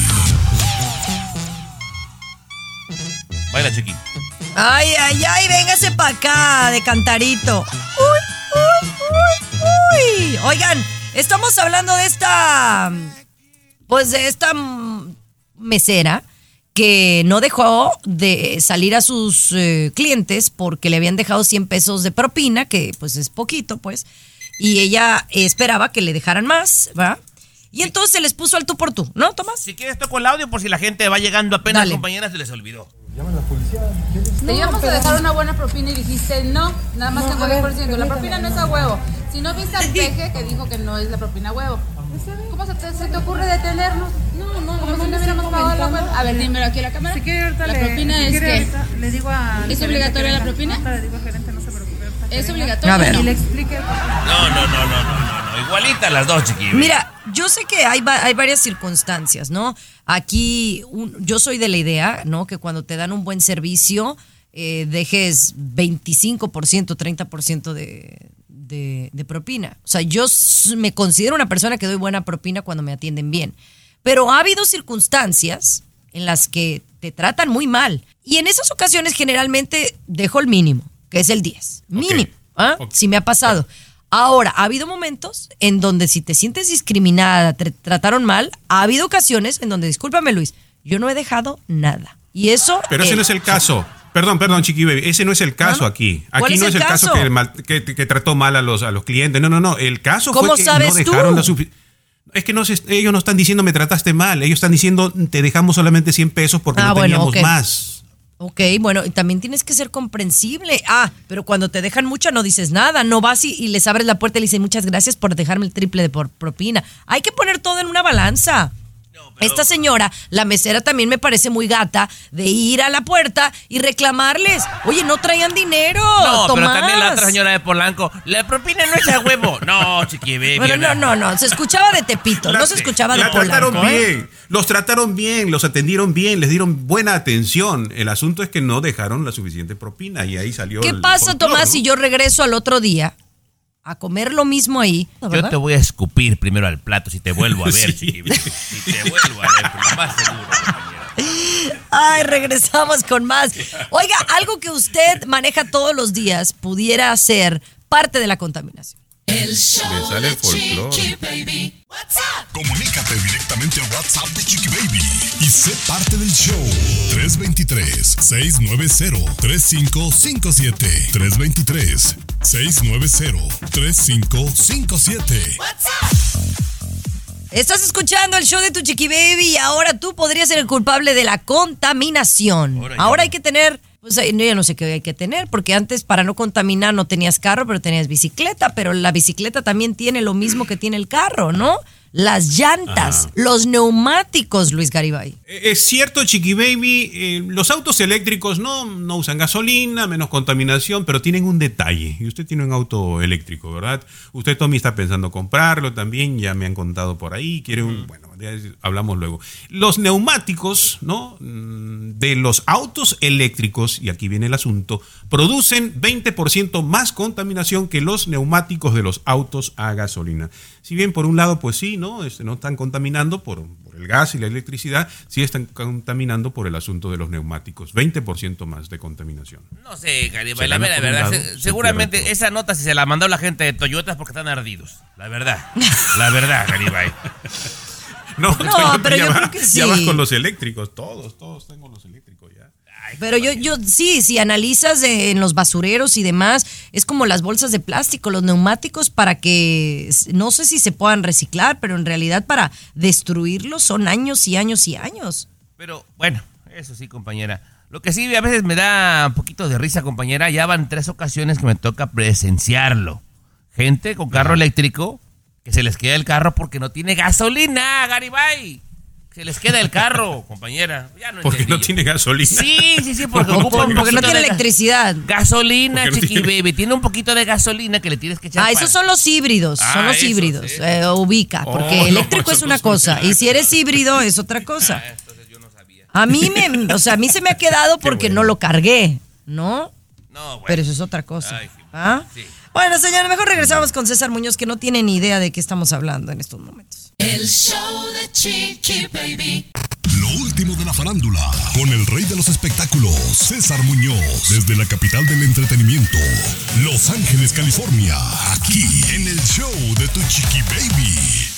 Baila, Chiqui. Ay, ay, ay, véngase para acá de cantarito. Uy, uy, uy, uy. Oigan, estamos hablando de esta, pues de esta mesera que no dejó de salir a sus eh, clientes porque le habían dejado 100 pesos de propina, que pues es poquito, pues, y ella esperaba que le dejaran más, ¿va? Y entonces se les puso al tú por tú, ¿no, Tomás? Si quieres toco el audio por si la gente va llegando apenas, Dale. compañeras, se les olvidó. Te íbamos a dejar una buena propina y dijiste no, nada más tengo 10%. La propina no es a huevo. Si no viste al peje que dijo que no es la propina a huevo. ¿Cómo se te, se te ocurre detenernos? No, no, Como si no hubiéramos pagado la. A ver, dímelo aquí a la cámara. Si quiere ahorita La le- propina si es quiere que ahorita le digo al ¿Es obligatoria que la venga. propina? Ahorita le digo al gerente, no se preocupe. ahorita ¿Es obligatorio? A ver. o Y le no? explique. No, no, no, no, no, no, no. Igualita las dos, chiqui. baby. Mira, yo sé que hay, va- hay varias circunstancias, ¿no? Aquí un- yo soy de la idea, ¿no? Que cuando te dan un buen servicio, eh, dejes 25%, 30% de, de, de propina. O sea, yo me considero una persona que doy buena propina cuando me atienden bien. Pero ha habido circunstancias en las que te tratan muy mal. Y en esas ocasiones generalmente dejo el mínimo, que es el 10. Mínimo. ¿ah? Si me ha pasado. Ahora, ha habido momentos en donde si te sientes discriminada, te trataron mal, ha habido ocasiones en donde, discúlpame Luis, yo no he dejado nada. Y eso... Pero ese no es el caso. Perdón, perdón, Chiqui Baby. Ese no es el caso no. aquí. ¿Cuál Aquí no es el caso, caso? que, mal- que- que trató mal a los, a los clientes. No, no, no. El caso ¿Cómo fue que sabes no dejaron tú? la sufi- Es que no se- ellos no están diciendo me trataste mal. Ellos están diciendo te dejamos solamente 100 pesos porque Ah, no bueno, teníamos ok. más. Ok, bueno, y también tienes que ser comprensible. Ah, pero cuando te dejan mucha no dices nada, no vas y, y les abres la puerta y le dices muchas gracias por dejarme el triple de propina. Hay que poner todo en una balanza. Esta señora, la mesera también me parece muy gata de ir a la puerta y reclamarles. Oye, no traían dinero. No, pero Tomás. también la otra señora de Polanco. La propina no es a huevo. No, chiqui, baby. Bueno, no, no, no, se escuchaba de Tepito, no se escuchaba de La trataron Polanco. ¿eh? bien, los trataron bien, los atendieron bien, les dieron buena atención. El asunto es que no dejaron la suficiente propina y ahí salió ¿Qué el pasa, Tomás, ¿no? si yo regreso al otro día a comer lo mismo ahí? Yo te voy a escupir primero al plato si te vuelvo a ver, Sí. chiqui. baby. Si te vuelvo a ver, pero más seguro. Ay, regresamos con más. Oiga, algo que usted maneja todos los días pudiera ser parte de la contaminación. El show Le sale de Chiqui. Baby. WhatsApp. Comunícate directamente a WhatsApp de Chiqui Baby y sé parte del show. 323-690-3557. 323-690-3557. Estás escuchando el show de tu chiqui baby y ahora tú podrías ser el culpable de la contaminación. Ahora hay que tener, pues eh, yo ya no sé qué hay que tener, porque antes para no contaminar no tenías carro, pero tenías bicicleta, pero la bicicleta también tiene lo mismo que tiene el carro, ¿no? Las llantas, los neumáticos, Luis Garibay. Eh, Es cierto, Chiqui Baby, eh, los autos eléctricos no, no usan gasolina, menos contaminación, pero tienen un detalle. Y usted tiene un auto eléctrico, ¿verdad? Usted, Tommy, está pensando comprarlo también, ya me han contado por ahí, quiere un... Bueno, hablamos luego. Los neumáticos, ¿no? Mm, De los autos eléctricos, y aquí viene el asunto, producen 20% más contaminación que los neumáticos de los autos a gasolina. Si bien por un lado, pues sí, ¿no? Este, no están contaminando por, por el gas y la electricidad, sí están contaminando por el asunto de los neumáticos. 20% más de contaminación. No sé, Garibay, la verdad. lado, se- se seguramente esa nota si se la mandó la gente de Toyota es porque están ardidos. La verdad. La verdad, Garibay. No, No, pero ya yo va- creo que Ya vas sí. con los eléctricos, todos, todos tengo los eléctricos ya. Pero yo, yo sí, si analizas de- en los basureros y demás, es como las bolsas de plástico, los neumáticos para que, no sé si se puedan reciclar, pero en realidad para destruirlos son años y años y años. Pero bueno, eso sí, compañera. Lo que sí a veces me da un poquito de risa, compañera, ya van tres ocasiones que me toca presenciarlo. Gente con carro eléctrico que se les queda el carro porque no tiene gasolina, Garibay. Se les queda el carro, compañera. Ya no Porque entendí no yo. tiene gasolina. Sí, sí, sí, porque ¿Cómo ocupa un Porque no poquito tiene electricidad. Gasolina, no chiqui tiene- baby. Tiene un poquito de gasolina que le tienes que echar. Ah, para- esos son los híbridos, son Ah, los esos, híbridos. eh, ubica, Oh, porque no, eléctrico es una no cosa y si eres híbrido es otra cosa. A mí me, o sea, a mí se me ha quedado porque no lo cargué, ¿no? No, bueno. Pero eso es otra cosa. Ay, ¿Ah? sí. Bueno, señores, mejor regresamos con César Muñoz, que no tiene ni idea de qué estamos hablando en estos momentos. El show de Chiqui Baby. Lo último de la farándula, con el rey de los espectáculos, César Muñoz, desde la capital del entretenimiento, Los Ángeles, California, aquí en el show de Tu Chiqui Baby.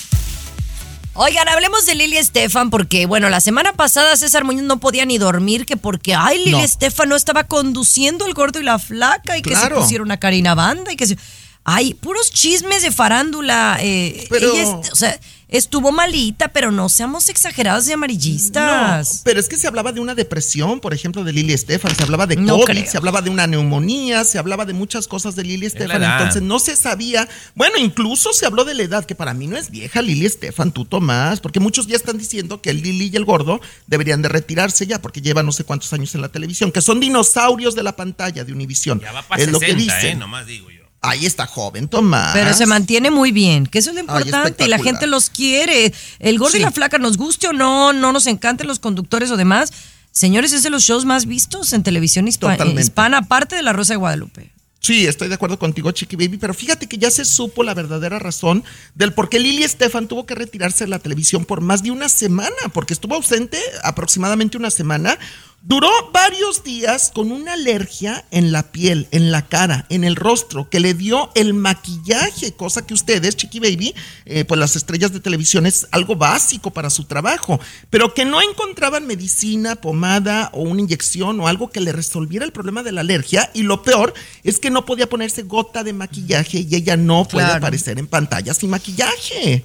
Oigan, hablemos de Lili Estefan, porque, bueno, la semana pasada César Muñoz no podía ni dormir, que porque, ay, Lili No. Estefan no estaba conduciendo el gordo y la flaca, y que se pusieron a Karina Banda, y que se. Ay, puros chismes de farándula. eh, Pero- ella es- o sea, estuvo malita, pero no seamos exagerados y amarillistas. No, pero es que se hablaba de una depresión, por ejemplo, de Lili Estefan, se hablaba de No COVID, creo. se hablaba de una neumonía, se hablaba de muchas cosas de Lili Estefan, entonces no se sabía, bueno, incluso se habló de la edad, que para mí no es vieja Lili Estefan, tú Tomás, porque muchos ya están diciendo que el Lili y el gordo deberían de retirarse ya, porque llevan no sé cuántos años en la televisión, que son dinosaurios de la pantalla de Univisión. Ya va para es lo que 60. ¿eh? Nomás digo yo. Ahí está joven, Tomás. Pero se mantiene muy bien, que eso es lo Ay, importante y la gente los quiere. El gordo y la flaca, nos guste o no, no nos encanten los conductores o demás. Señores, es de los shows más vistos en televisión hispa- Totalmente. hispana, aparte de La Rosa de Guadalupe. Sí, estoy de acuerdo contigo, Chiqui Baby, pero fíjate que ya se supo la verdadera razón del por qué Lili Estefan tuvo que retirarse de la televisión por más de una semana, porque estuvo ausente aproximadamente una semana. Duró varios días con una alergia en la piel, en la cara, en el rostro, que le dio el maquillaje, cosa que ustedes, Chiqui Baby, eh, pues las estrellas de televisión es algo básico para su trabajo, pero que no encontraban medicina, pomada o una inyección o algo que le resolviera el problema de la alergia. Y lo peor es que no podía ponerse gota de maquillaje y ella no puede Claro. aparecer en pantalla sin maquillaje.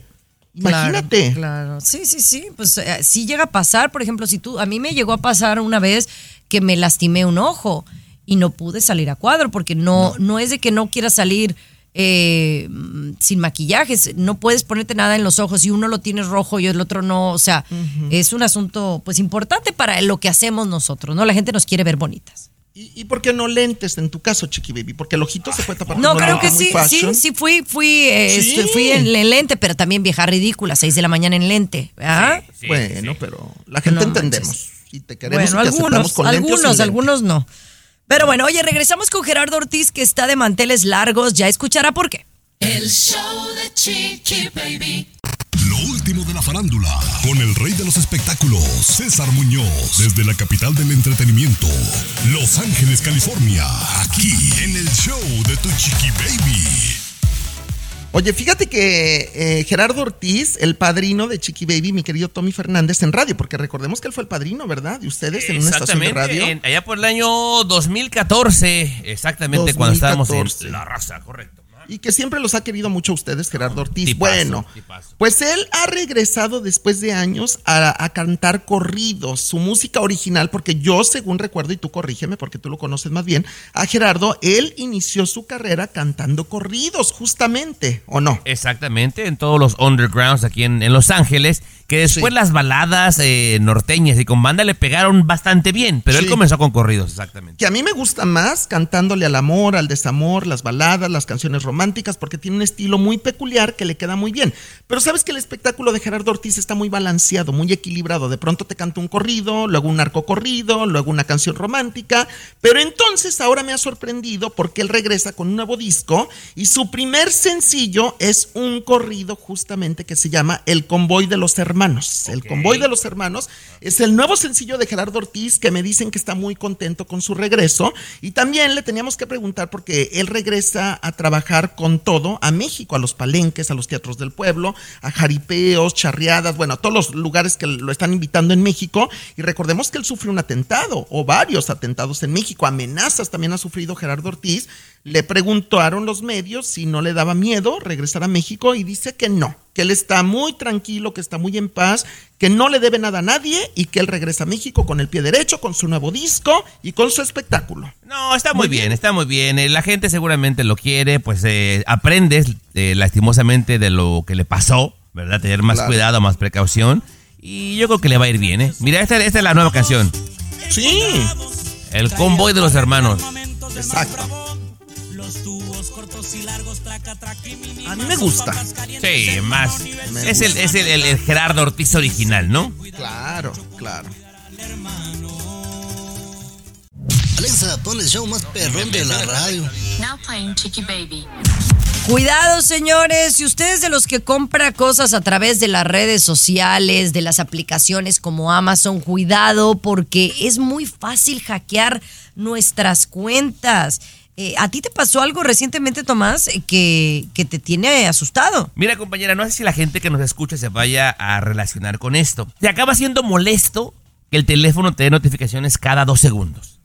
Imagínate. Claro, Sí, sí, sí. Pues eh, sí llega a pasar. Por ejemplo, si tú, a mí me llegó a pasar una vez que me lastimé un ojo y no pude salir a cuadro porque no, no, es de que no quieras salir eh, sin maquillajes. No puedes ponerte nada en los ojos y uno lo tienes rojo y el otro no. O sea, es un asunto pues importante para lo que hacemos nosotros, ¿no? La gente nos quiere ver bonitas. ¿Y, y por qué no lentes en tu caso, Chiqui Baby? Porque el ojito se puede tapar No, creo que muy sí, sí, fashion. sí fui, fui, eh, Sí. este, fui en, en lente, pero también vieja ridícula, 6 de la mañana en lente. ¿ah? bueno, pero la gente No entendemos. Y te queremos Bueno, y te aceptamos algunos, con algunos, lente. algunos no. Pero bueno, oye, regresamos con Gerardo Ortiz, que está de manteles largos. Ya escuchará por qué. El show de Chiqui Baby. Lo último de la farándula, con el rey de los espectáculos, César Muñoz, desde la capital del entretenimiento, Los Ángeles, California, aquí en el show de Tu Chiqui Baby. Oye, fíjate que eh, Gerardo Ortiz, el padrino de Chiqui Baby, mi querido Tommy Fernández en radio, porque recordemos que él fue el padrino, ¿verdad? De ustedes en una estación de Exactamente, radio. en- allá por el año 2014, exactamente cuando estábamos 2014. en La Raza, correcto. Y que siempre los ha querido mucho a ustedes, Gerardo Ortiz. tipazo, bueno, tipazo. pues él ha regresado después de años a, a cantar corridos, su música original, porque yo, según recuerdo, y tú corrígeme porque tú lo conoces más bien, a Gerardo, él inició su carrera cantando corridos, justamente, ¿o no? Exactamente, en todos los undergrounds aquí en, en Los Ángeles, que después las baladas eh, norteñas y con banda le pegaron bastante bien, pero él comenzó con corridos, exactamente. Que a mí me gusta más cantándole al amor, al desamor, las baladas, las canciones románticas, porque tiene un estilo muy peculiar que le queda muy bien. Pero sabes que el espectáculo de Gerardo Ortiz está muy balanceado, muy equilibrado. De pronto te canta un corrido, luego un narco corrido, luego una canción romántica. Pero entonces ahora me ha sorprendido porque él regresa con un nuevo disco y su primer sencillo es un corrido justamente que se llama El Convoy de los Hermanos. El Convoy de los Hermanos es el nuevo sencillo de Gerardo Ortiz que me dicen que está muy contento con su regreso. Y también le teníamos que preguntar porque él regresa a trabajar con todo a México, a los palenques, a los teatros del pueblo, a jaripeos, charreadas, bueno, a todos los lugares que lo están invitando en México. Y recordemos que él sufrió un atentado o varios atentados en México, amenazas también ha sufrido Gerardo Ortiz. Le preguntaron los medios si no le daba miedo regresar a México y dice que no, que él está muy tranquilo, que está muy en paz, que no le debe nada a nadie y que él regresa a México con el pie derecho, con su nuevo disco y con su espectáculo. No, está muy, bien, está muy bien. Eh, La gente seguramente lo quiere, pues eh, aprendes eh, lastimosamente de lo que le pasó, ¿verdad? Tener más Claro. cuidado, más precaución. Y yo creo que le va a ir bien, ¿eh? Mira, esta, esta es la nueva canción. Sí. El convoy de los hermanos. Exacto. A mí me gusta. Sí, más. Me Es el, es el, el- el Gerardo Ortiz original, ¿no? Claro, claro. Alexa, pon el show más perrón de la radio. Now playing Chicky Baby. Cuidado, señores. Si ustedes de los que compra cosas a través de las redes sociales, de las aplicaciones como Amazon, cuidado porque es muy fácil hackear nuestras cuentas. Eh, ¿A ti te pasó algo recientemente, Tomás, eh, que, que te tiene asustado? Mira, compañera, no sé si la gente que nos escucha se vaya a relacionar con esto. Te acaba siendo molesto que el teléfono te dé notificaciones cada dos segundos.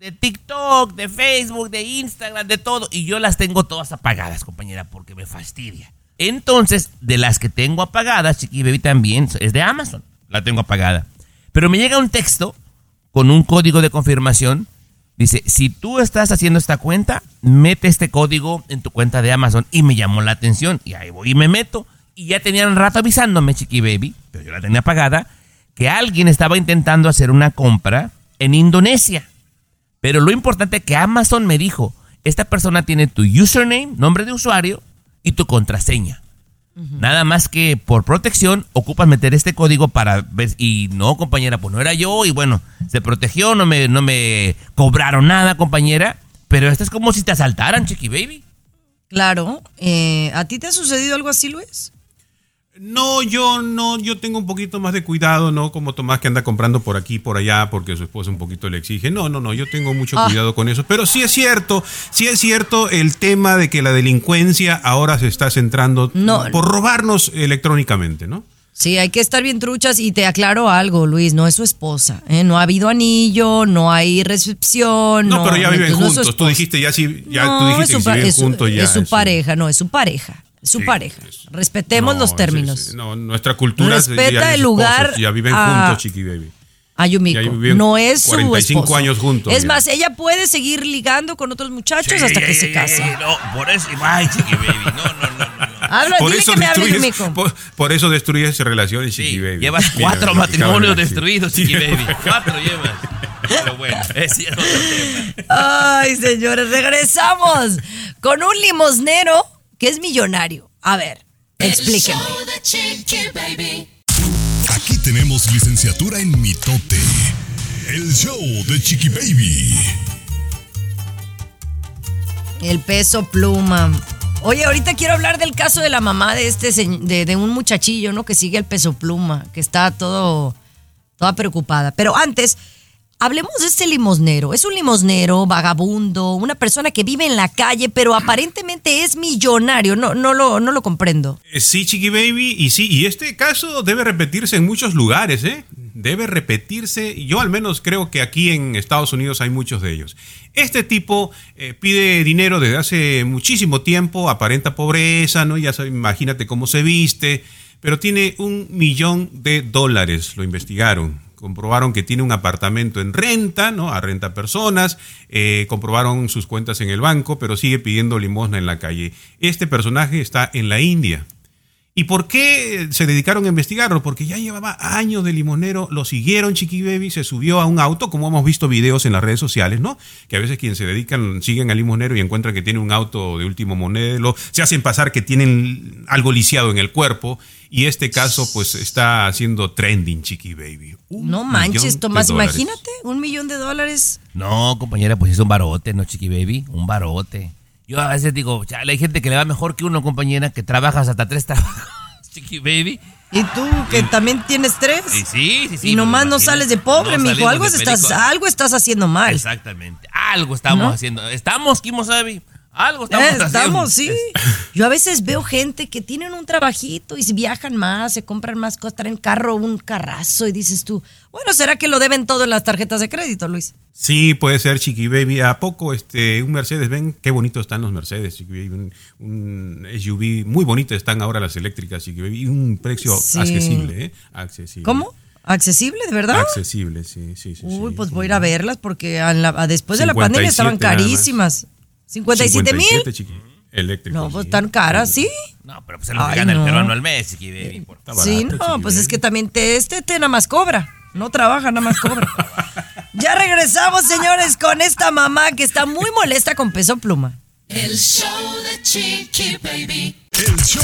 De TikTok, de Facebook, de Instagram, de todo. Y yo las tengo todas apagadas, compañera, porque me fastidia. Entonces, de las que tengo apagadas, Chiqui Baby también es de Amazon. La tengo apagada. Pero me llega un texto con un código de confirmación. Dice, si tú estás haciendo esta cuenta, mete este código en tu cuenta de Amazon. Y me llamó la atención. Y ahí voy y me meto. Y ya tenían rato avisándome, Chiqui Baby, pero yo la tenía apagada, que alguien estaba intentando hacer una compra en Indonesia. Pero lo importante es que Amazon me dijo, esta persona tiene tu username, nombre de usuario, y tu contraseña. Nada más que por protección ocupas meter este código para ver. Y no, compañera, pues no era yo. Y bueno, se protegió, no me, no me cobraron nada, compañera. Pero esto es como si te asaltaran, Chiqui Baby. Claro. eh, ¿A ti te ha sucedido algo así, Luis? No, yo no, yo tengo un poquito más de cuidado, ¿no? Como Tomás que anda comprando por aquí, por allá, porque su esposa un poquito le exige. No, no, no, yo tengo mucho Ah. cuidado con eso. Pero sí es cierto, sí es cierto el tema de que la delincuencia ahora se está centrando por robarnos electrónicamente, ¿no? Sí, hay que estar bien truchas y te aclaro algo, Luis, no es su esposa. ¿eh? No ha habido anillo, no hay recepción. No, pero ya viven entonces no juntos. Tú dijiste ya si, ya No, tú dijiste es su que si viven es juntos ya. es su eso. pareja, no, es su pareja. Su Sí, pareja. Respetemos No, los términos. no, nuestra cultura es- Respeta ya el esposos, lugar Ya viven a- juntos, chiqui baby. Ayumiko, Ya viven no es su 45 esposo. años juntos, Es ya. más, ella puede seguir ligando con otros muchachos hasta que se case. No, por eso. Ay, Chiqui Baby. No, no, no. Habla, Por dile eso que me hable destruyes, Yumiko. por, por eso destruyes relaciones, chiqui baby. Llevas Mira, cuatro matrimonios destruidos, Chiqui Baby. Cuatro llevas. Pero bueno, es otro tema. Ay, señores, regresamos con un limosnero que es millonario. A ver, explíqueme. El show de Chiqui Baby. Aquí tenemos licenciatura en mitote. El show de Chiqui Baby. El peso pluma. Oye, ahorita quiero hablar del caso de la mamá de este de, de un muchachillo, ¿no? Que sigue el peso pluma, que está todo toda preocupada. Pero antes, hablemos de este limosnero. Es un limosnero, vagabundo, una persona que vive en la calle, pero aparentemente es millonario. No, no lo, no lo comprendo. Eh, Sí, Chiqui Baby, y sí, y este caso debe repetirse en muchos lugares, ¿eh? Debe repetirse, yo al menos creo que aquí en Estados Unidos hay muchos de ellos. Este tipo eh, pide dinero desde hace muchísimo tiempo, aparenta pobreza, ¿no? Ya sabes, imagínate cómo se viste, pero tiene un millón de dólares, lo investigaron. Comprobaron que tiene un apartamento en renta, ¿no? A renta personas. eh, comprobaron sus cuentas en el banco, pero sigue pidiendo limosna en la calle. Este personaje está en la India. ¿Y por qué se dedicaron a investigarlo? Porque ya llevaba años de limonero, lo siguieron Chiqui Baby, se subió a un auto, como hemos visto videos en las redes sociales, ¿no? Que a veces quienes se dedican siguen al limonero y encuentran que tiene un auto de último modelo, se hacen pasar que tienen algo lisiado en el cuerpo y este caso pues está haciendo trending Chiqui Baby. Un No manches, Tomás, imagínate, un millón de dólares. No, compañera, pues es un barote, ¿no, Chiqui Baby? Un barote. Yo a veces digo, chale, hay gente que le va mejor que uno, compañera, que trabajas hasta tres trabajos, Chiqui Baby. ¿Y tú que también tienes tres? Y sí, sí, sí. y nomás pues, no imagínate, sales de pobre, no mijo. Algo, estás, algo estás haciendo mal. Exactamente. Algo estamos ¿No? haciendo. Estamos, Kimo Sabi. Algo estamos Eh, haciendo. estamos, sí. Yo a veces veo gente que tienen un trabajito y viajan más, se compran más cosas, traen carro, un carrazo y dices tú, bueno, ¿será que lo deben todo en las tarjetas de crédito, Luis? Sí, puede ser Chiqui Baby. ¿A poco este, un Mercedes? Ven qué bonito están los Mercedes, Chiqui Baby. Un, un SUV muy bonito están ahora las eléctricas, Chiqui Baby. Y un precio Sí. accesible, ¿eh? Accesible. ¿Cómo? ¿Accesible, de verdad? Accesible, sí, sí, sí. Uy, sí. pues voy a ir a verlas porque a la- a después de la pandemia estaban 57 nada más. carísimas. ¿57 mil? 57, Chiqui. Eléctricos. No, pues tan caras, ¿sí? No, pero pues es lo que Ay, gana no. el peruano al mes, Chiqui Baby. por- Está Sí, barato, no, Chiqui pues Baby. es que también te, este te nada más cobra. No trabaja, nada más cobra. ya regresamos, señores, con esta mamá que está muy molesta con peso pluma. El show de Chiqui Baby. El show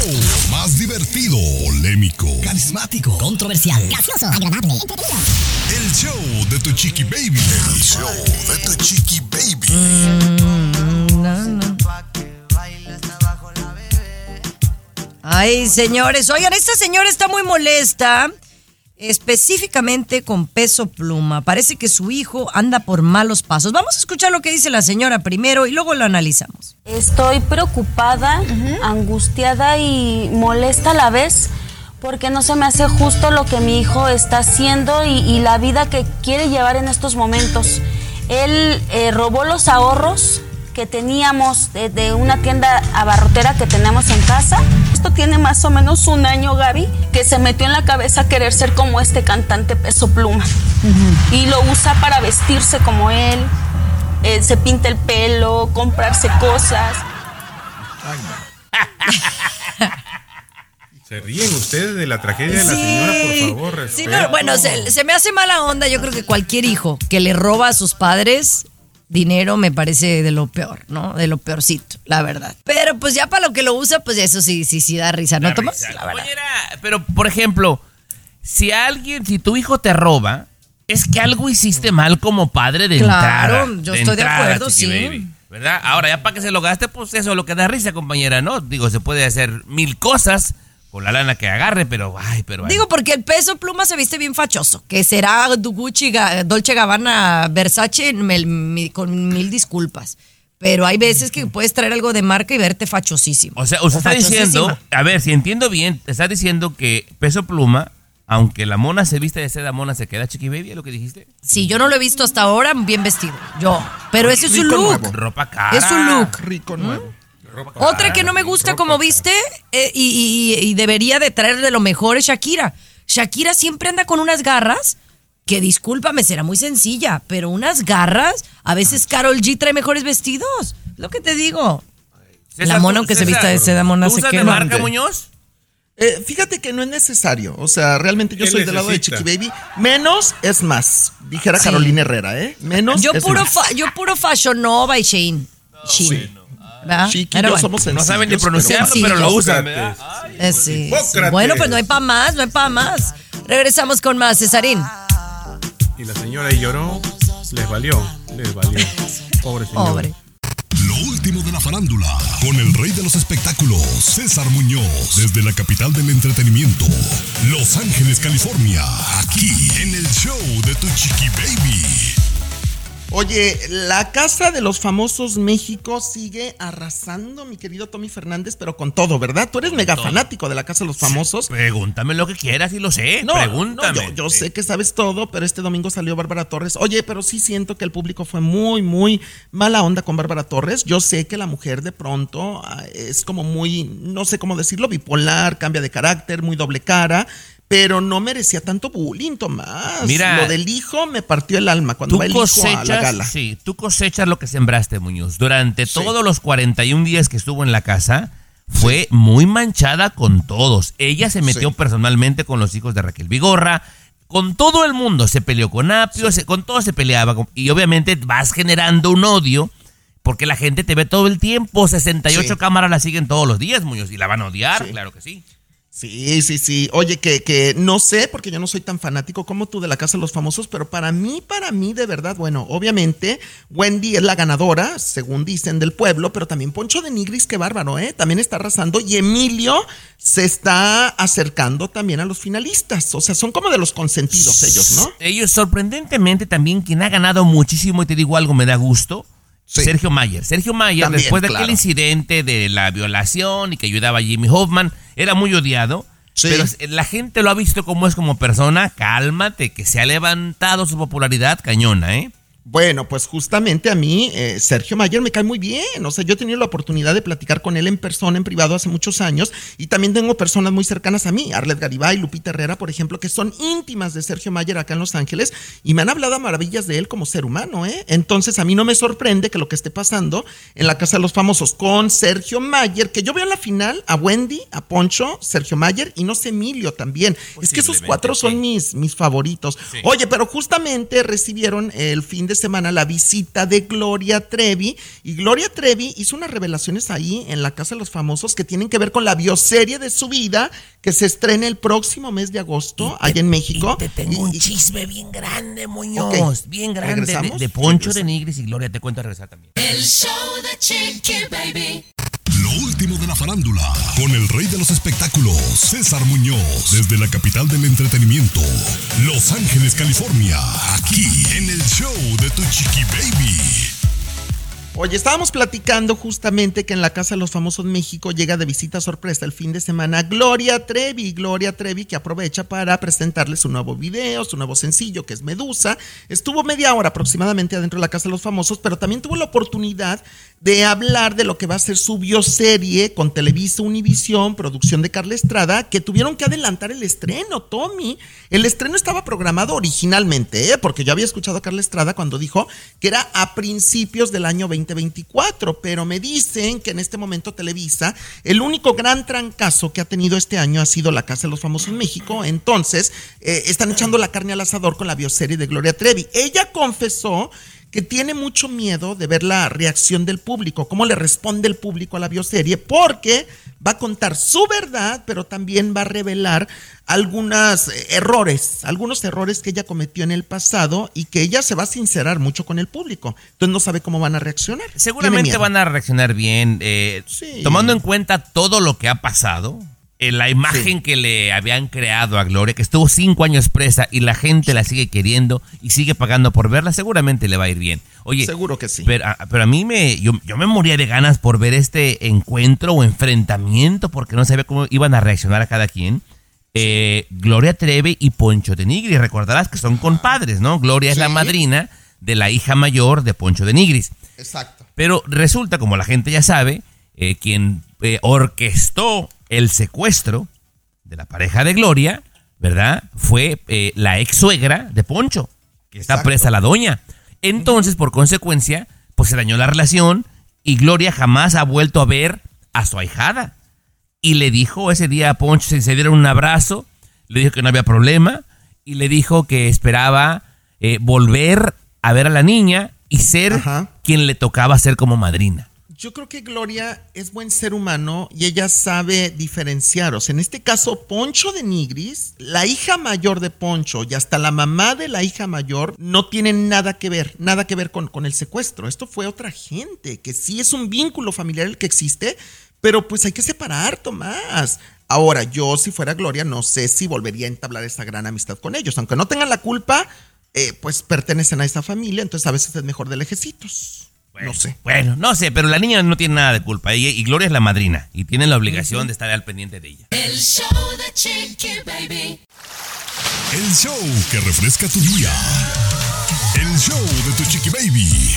más divertido, polémico, Carismático, controversial, gracioso, agradable, entretenido. El show de tu chiqui baby. El show de tu chiqui baby. Ay, señores, oigan, esta señora está muy molesta, específicamente con peso pluma. Parece que su hijo anda por malos pasos. Vamos a escuchar lo que dice la señora primero y luego lo analizamos. Estoy preocupada, angustiada y molesta a la vez porque no se me hace justo lo que mi hijo está haciendo y, y la vida que quiere llevar en estos momentos. Él eh, robó los ahorros que teníamos de, de una tienda abarrotera que tenemos en casa. esto tiene más o menos un año, Gaby, que se metió en la cabeza querer ser como este cantante peso pluma. Y lo usa para vestirse como él, eh, se pinta el pelo, comprarse cosas. Se ríen ustedes de la tragedia de la señora, por favor. Sí, no, bueno, se, se me hace mala onda. Yo creo que cualquier hijo que le roba a sus padres dinero me parece de lo peor, ¿no? De lo peorcito, la verdad. Pero pues ya para lo que lo usa, pues eso sí, sí, sí da risa, ¿no, Tomás? risa. La verdad. Pero, por ejemplo, si alguien, si tu hijo te roba, es que algo hiciste mal como padre de Claro, entrada. yo estoy de acuerdo, sí. baby, ¿Verdad? Ahora, ya para que se lo gaste, pues eso es lo que da risa, compañera, ¿no? Digo, se puede hacer mil cosas con la lana que agarre, pero, ay, pero... Digo, porque el peso pluma se viste bien fachoso. Que será Gucci, Dolce Gabbana, Versace, me- mi- con mil disculpas. Pero hay veces que puedes traer algo de marca y verte fachosísimo. O sea, usted está diciendo, a ver, si entiendo bien, te está diciendo que peso pluma, aunque la mona se viste de seda mona, se queda chiqui baby, ¿es lo que dijiste? Sí, yo no lo he visto hasta ahora bien vestido. Yo. Pero ese es su look. nuevo. Ropa cara. Es su look. Rico nuevo. Otra que no me gusta como viste eh, y, y- y debería de traer de lo mejor es Shakira. Shakira siempre anda con unas garras que discúlpame, será muy sencilla, pero unas garras, a veces Carol G trae mejores vestidos. Lo que te digo. César, la mona aunque se vista de seda mona ¿tú se usas de quema. marca, Muñoz? Eh, fíjate que no es necesario. O sea, realmente yo ¿Qué soy del lado de? Chiqui Baby. Menos es más. Dijera Sí. Carolina Herrera, ¿eh? Menos Yo es puro, más. fa- yo puro Fashion Nova y Shane. Sheen. ¿Verdad? Chiqui Pero yo bueno. somos No saben ni pronunciarlo, pero- pero lo usan. Eh, sí, sí. Hipócrates. Bueno, pues no hay para más, no hay para más. Regresamos con más, Cesarín. Y la señora ahí lloró, les valió, les valió. Pobre señora. Pobre. Lo último de la farándula, con el rey de los espectáculos, César Muñoz, desde la capital del entretenimiento, Los Ángeles, California, aquí en el show de Tu Chiqui Baby. Oye, la Casa de los Famosos México sigue arrasando, mi querido Tommy Fernández, pero con todo, ¿verdad? Tú eres mega fanático de la Casa de los Famosos. Pregúntame lo que quieras y lo sé. No, Pregúntame. no, yo, yo sé que sabes todo, pero este domingo salió Bárbara Torres. Oye, pero sí siento que el público fue muy, muy mala onda con Bárbara Torres. Yo sé que la mujer de pronto ah, es como muy, no sé cómo decirlo, bipolar, cambia de carácter, muy doble cara. Pero no merecía tanto bullying, Tomás. Mira, lo del hijo me partió el alma cuando va el hijo a la gala. sí, tú cosechas lo que sembraste, Muñoz. Durante Sí. todos los 41 días que estuvo en la casa, fue muy manchada con todos. Ella se metió Sí. personalmente con los hijos de Raquel Vigorra, con todo el mundo. Se peleó con Apio, se- con todo se peleaba. y obviamente vas generando un odio. Porque la gente te ve todo el tiempo, 68 Sí. cámaras la siguen todos los días, Muñoz, y la van a odiar, claro que sí. Sí, sí, sí. Oye, que, que no sé, porque yo no soy tan fanático como tú de la Casa de los Famosos, pero para mí, para mí, de verdad, bueno, obviamente, Wendy es la ganadora, según dicen, del pueblo, pero también Poncho de Nigris, qué bárbaro, ¿eh? También está arrasando y Emilio se está acercando también a los finalistas. O sea, son como de los consentidos ellos, ¿no? Ellos, sorprendentemente, también quien ha ganado muchísimo, y te digo algo, me da gusto. Sí. Sergio Mayer. Sergio Mayer, También, después de claro. aquel incidente de la violación y que ayudaba a Jimmy Hoffman, era muy odiado. Sí. Pero la gente lo ha visto como es como persona. Cálmate, que se ha levantado su popularidad cañona, ¿eh? Bueno, pues justamente a mí eh, Sergio Mayer me cae muy bien. O sea, yo he tenido la oportunidad de platicar con él en persona, en privado, hace muchos años. Y también tengo personas muy cercanas a mí, Arlet Garibay, Lupita Herrera, por ejemplo, que son íntimas de Sergio Mayer acá en Los Ángeles. Y me han hablado a maravillas de él como ser humano, ¿eh? Entonces a mí no me sorprende que lo que esté pasando en la Casa de los Famosos con Sergio Mayer, que yo veo en la final a Wendy, a Poncho, Sergio Mayer y no sé Emilio también. Es que esos cuatro son mis, mis favoritos. Oye, pero justamente recibieron el fin de semana la visita de Gloria Trevi y Gloria Trevi hizo unas revelaciones ahí en la Casa de los Famosos que tienen que ver con la bioserie de su vida que se estrena el próximo mes de agosto allá en México. Y te tengo un Y- chisme bien grande, Muñoz. Bien grande. De, de Poncho Regresa. de Nigris y Gloria, te cuento a regresar también. El show de Chiqui Baby. Último de la farándula, con el rey de los espectáculos, César Muñoz, desde la capital del entretenimiento, Los Ángeles, California, aquí en el show de Tu Chiqui Baby. Oye, estábamos platicando justamente que en la Casa de los Famosos México llega de visita sorpresa el fin de semana Gloria Trevi. Gloria Trevi que aprovecha para presentarles su nuevo video, su nuevo sencillo que es Medusa. Estuvo media hora aproximadamente adentro de la Casa de los Famosos, pero también tuvo la oportunidad de hablar de lo que va a ser su bioserie con Televisa Univisión, producción de Carla Estrada, que tuvieron que adelantar el estreno, Tommy. El estreno estaba programado originalmente, ¿eh? porque yo había escuchado a Carla Estrada cuando dijo que era a principios del año 2024, pero me dicen que en este momento Televisa, el único gran trancazo que ha tenido este año ha sido La Casa de los Famosos en México, entonces eh, están echando la carne al asador con la bioserie de Gloria Trevi. Ella confesó que tiene mucho miedo de ver la reacción del público, cómo le responde el público a la bioserie, porque va a contar su verdad, pero también va a revelar algunos errores, algunos errores que ella cometió en el pasado y que ella se va a sincerar mucho con el público. Entonces no sabe cómo van a reaccionar. Seguramente van a reaccionar bien, eh, tomando en cuenta todo lo que ha pasado, eh, la imagen que le habían creado a Gloria, que estuvo cinco años presa y la gente la sigue queriendo y sigue pagando por verla, seguramente le va a ir bien. Oye, seguro que sí. Pero, a- pero a mí me, yo, yo me moría de ganas por ver este encuentro o enfrentamiento, porque no sabía cómo iban a reaccionar a cada quien. Eh, Gloria Trevi y Poncho de Nigris, recordarás que son compadres, ¿no? Gloria es la madrina de la hija mayor de Poncho de Nigris. Exacto. Pero resulta, como la gente ya sabe, eh, quien eh, orquestó el secuestro de la pareja de Gloria, ¿verdad? Fue eh, la ex suegra de Poncho, que está presa la doña. Entonces, por consecuencia, pues se dañó la relación y Gloria jamás ha vuelto a ver a su ahijada. Y le dijo ese día a Poncho, se, se dieron un abrazo, le dijo que no había problema y le dijo que esperaba eh, volver a ver a la niña y ser quien le tocaba ser como madrina. Yo creo que Gloria es buen ser humano y ella sabe diferenciar. O sea, en este caso, Poncho de Nigris, la hija mayor de Poncho y hasta la mamá de la hija mayor no tienen nada que ver, nada que ver con, con el secuestro. Esto fue otra gente, que sí es un vínculo familiar el que existe, pero pues hay que separar, Tomás. Ahora, yo si fuera Gloria, no sé si volvería a entablar esa gran amistad con ellos. Aunque no tengan la culpa, eh, pues pertenecen a esa familia, entonces a veces es mejor de lejecitos. No sé. Bueno, no sé, pero la niña no tiene nada de culpa. Y Gloria es la madrina y tiene la obligación de estar al pendiente de ella. El show de Chiqui Baby. El show que refresca tu día. El show de tu chiqui baby.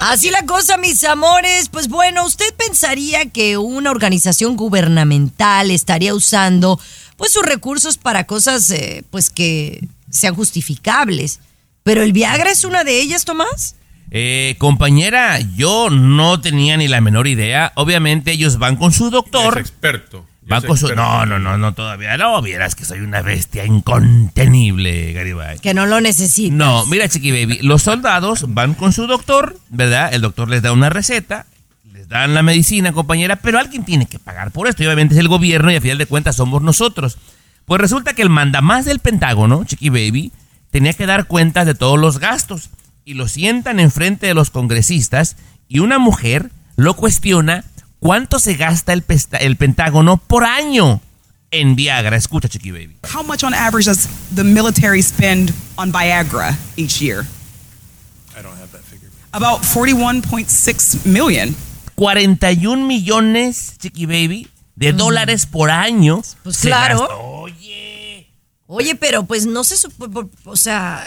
Así la cosa, mis amores. Pues bueno, usted pensaría que una organización gubernamental estaría usando pues sus recursos para cosas eh, pues que sean justificables. Pero el Viagra es una de ellas, Tomás. Eh, compañera, yo no tenía ni la menor idea. Obviamente ellos van con su doctor. experto. Van con su... No, no, no, no, todavía no. Vieras que soy una bestia incontenible, Garibay. Que no lo necesitas. No, mira, Chiqui Baby, los soldados van con su doctor, ¿verdad? El doctor les da una receta, les dan la medicina, compañera, pero alguien tiene que pagar por esto. Y obviamente es el gobierno y a final de cuentas somos nosotros. Pues resulta que el mandamás del Pentágono, Chiqui Baby, tenía que dar cuentas de todos los gastos. Y lo sientan enfrente de los congresistas y una mujer lo cuestiona cuánto se gasta el, pesta- el Pentágono por año en Viagra. Escucha, Chiqui Baby. How much on average does the military spend on Viagra each year? I don't have that figure. About 41.6 million. 41 millones, Chiqui Baby, de dólares por año. Pues se claro. gastó. Oye, pero pues no se supo, o sea,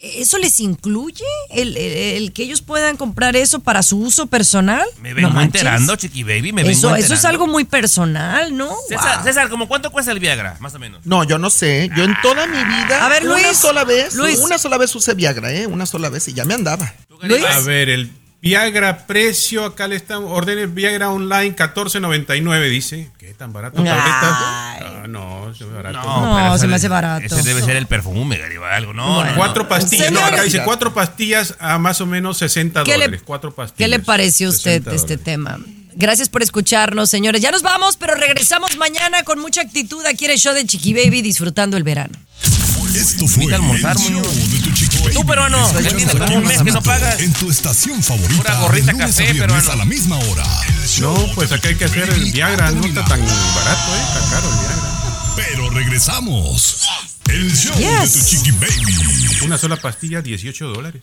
¿eso les incluye el, el- el que ellos puedan comprar eso para su uso personal? Me vengo No enterando, Chiqui Baby, me vengo Eso, eso es enterando. algo muy personal, ¿no? César, Wow. César, ¿cómo cuánto cuesta el Viagra? Más o menos. No, yo no sé. Yo en toda mi vida, A ver, una Luis, sola vez, Luis. una sola vez usé Viagra, ¿eh? Una sola vez y ya me andaba. A ver, el Viagra precio, acá le están, ordene Viagra online 14.99, dice. ¿Qué tan barato? Ay. Ah, no, es barato. No, pero se me hace barato. Ese debe ser el perfume, Garibay, algo. No, Bueno. no, Cuatro no. pastillas, no, acá dice cuatro pastillas a más o menos 60 ¿Qué le- dólares. Cuatro pastillas. ¿Qué le pareció a usted 60 este tema? Gracias por escucharnos, señores. Ya nos vamos, pero regresamos mañana con mucha actitud aquí en el show de Chiqui Baby disfrutando el verano. Esto fue Invita a almorzar, el show de tu. Tú, peruano, Escúchanos ya tienes aquí como un mes que no pagas. En tu estación favorita. Pura gorrita café, peruano. a la misma hora. No, pues acá hay que hacer el Viagra, no está tan barato, ¿eh? Está caro el Viagra. Pero regresamos. El show Yes. de tu chiqui baby. Una sola pastilla, 18 dólares.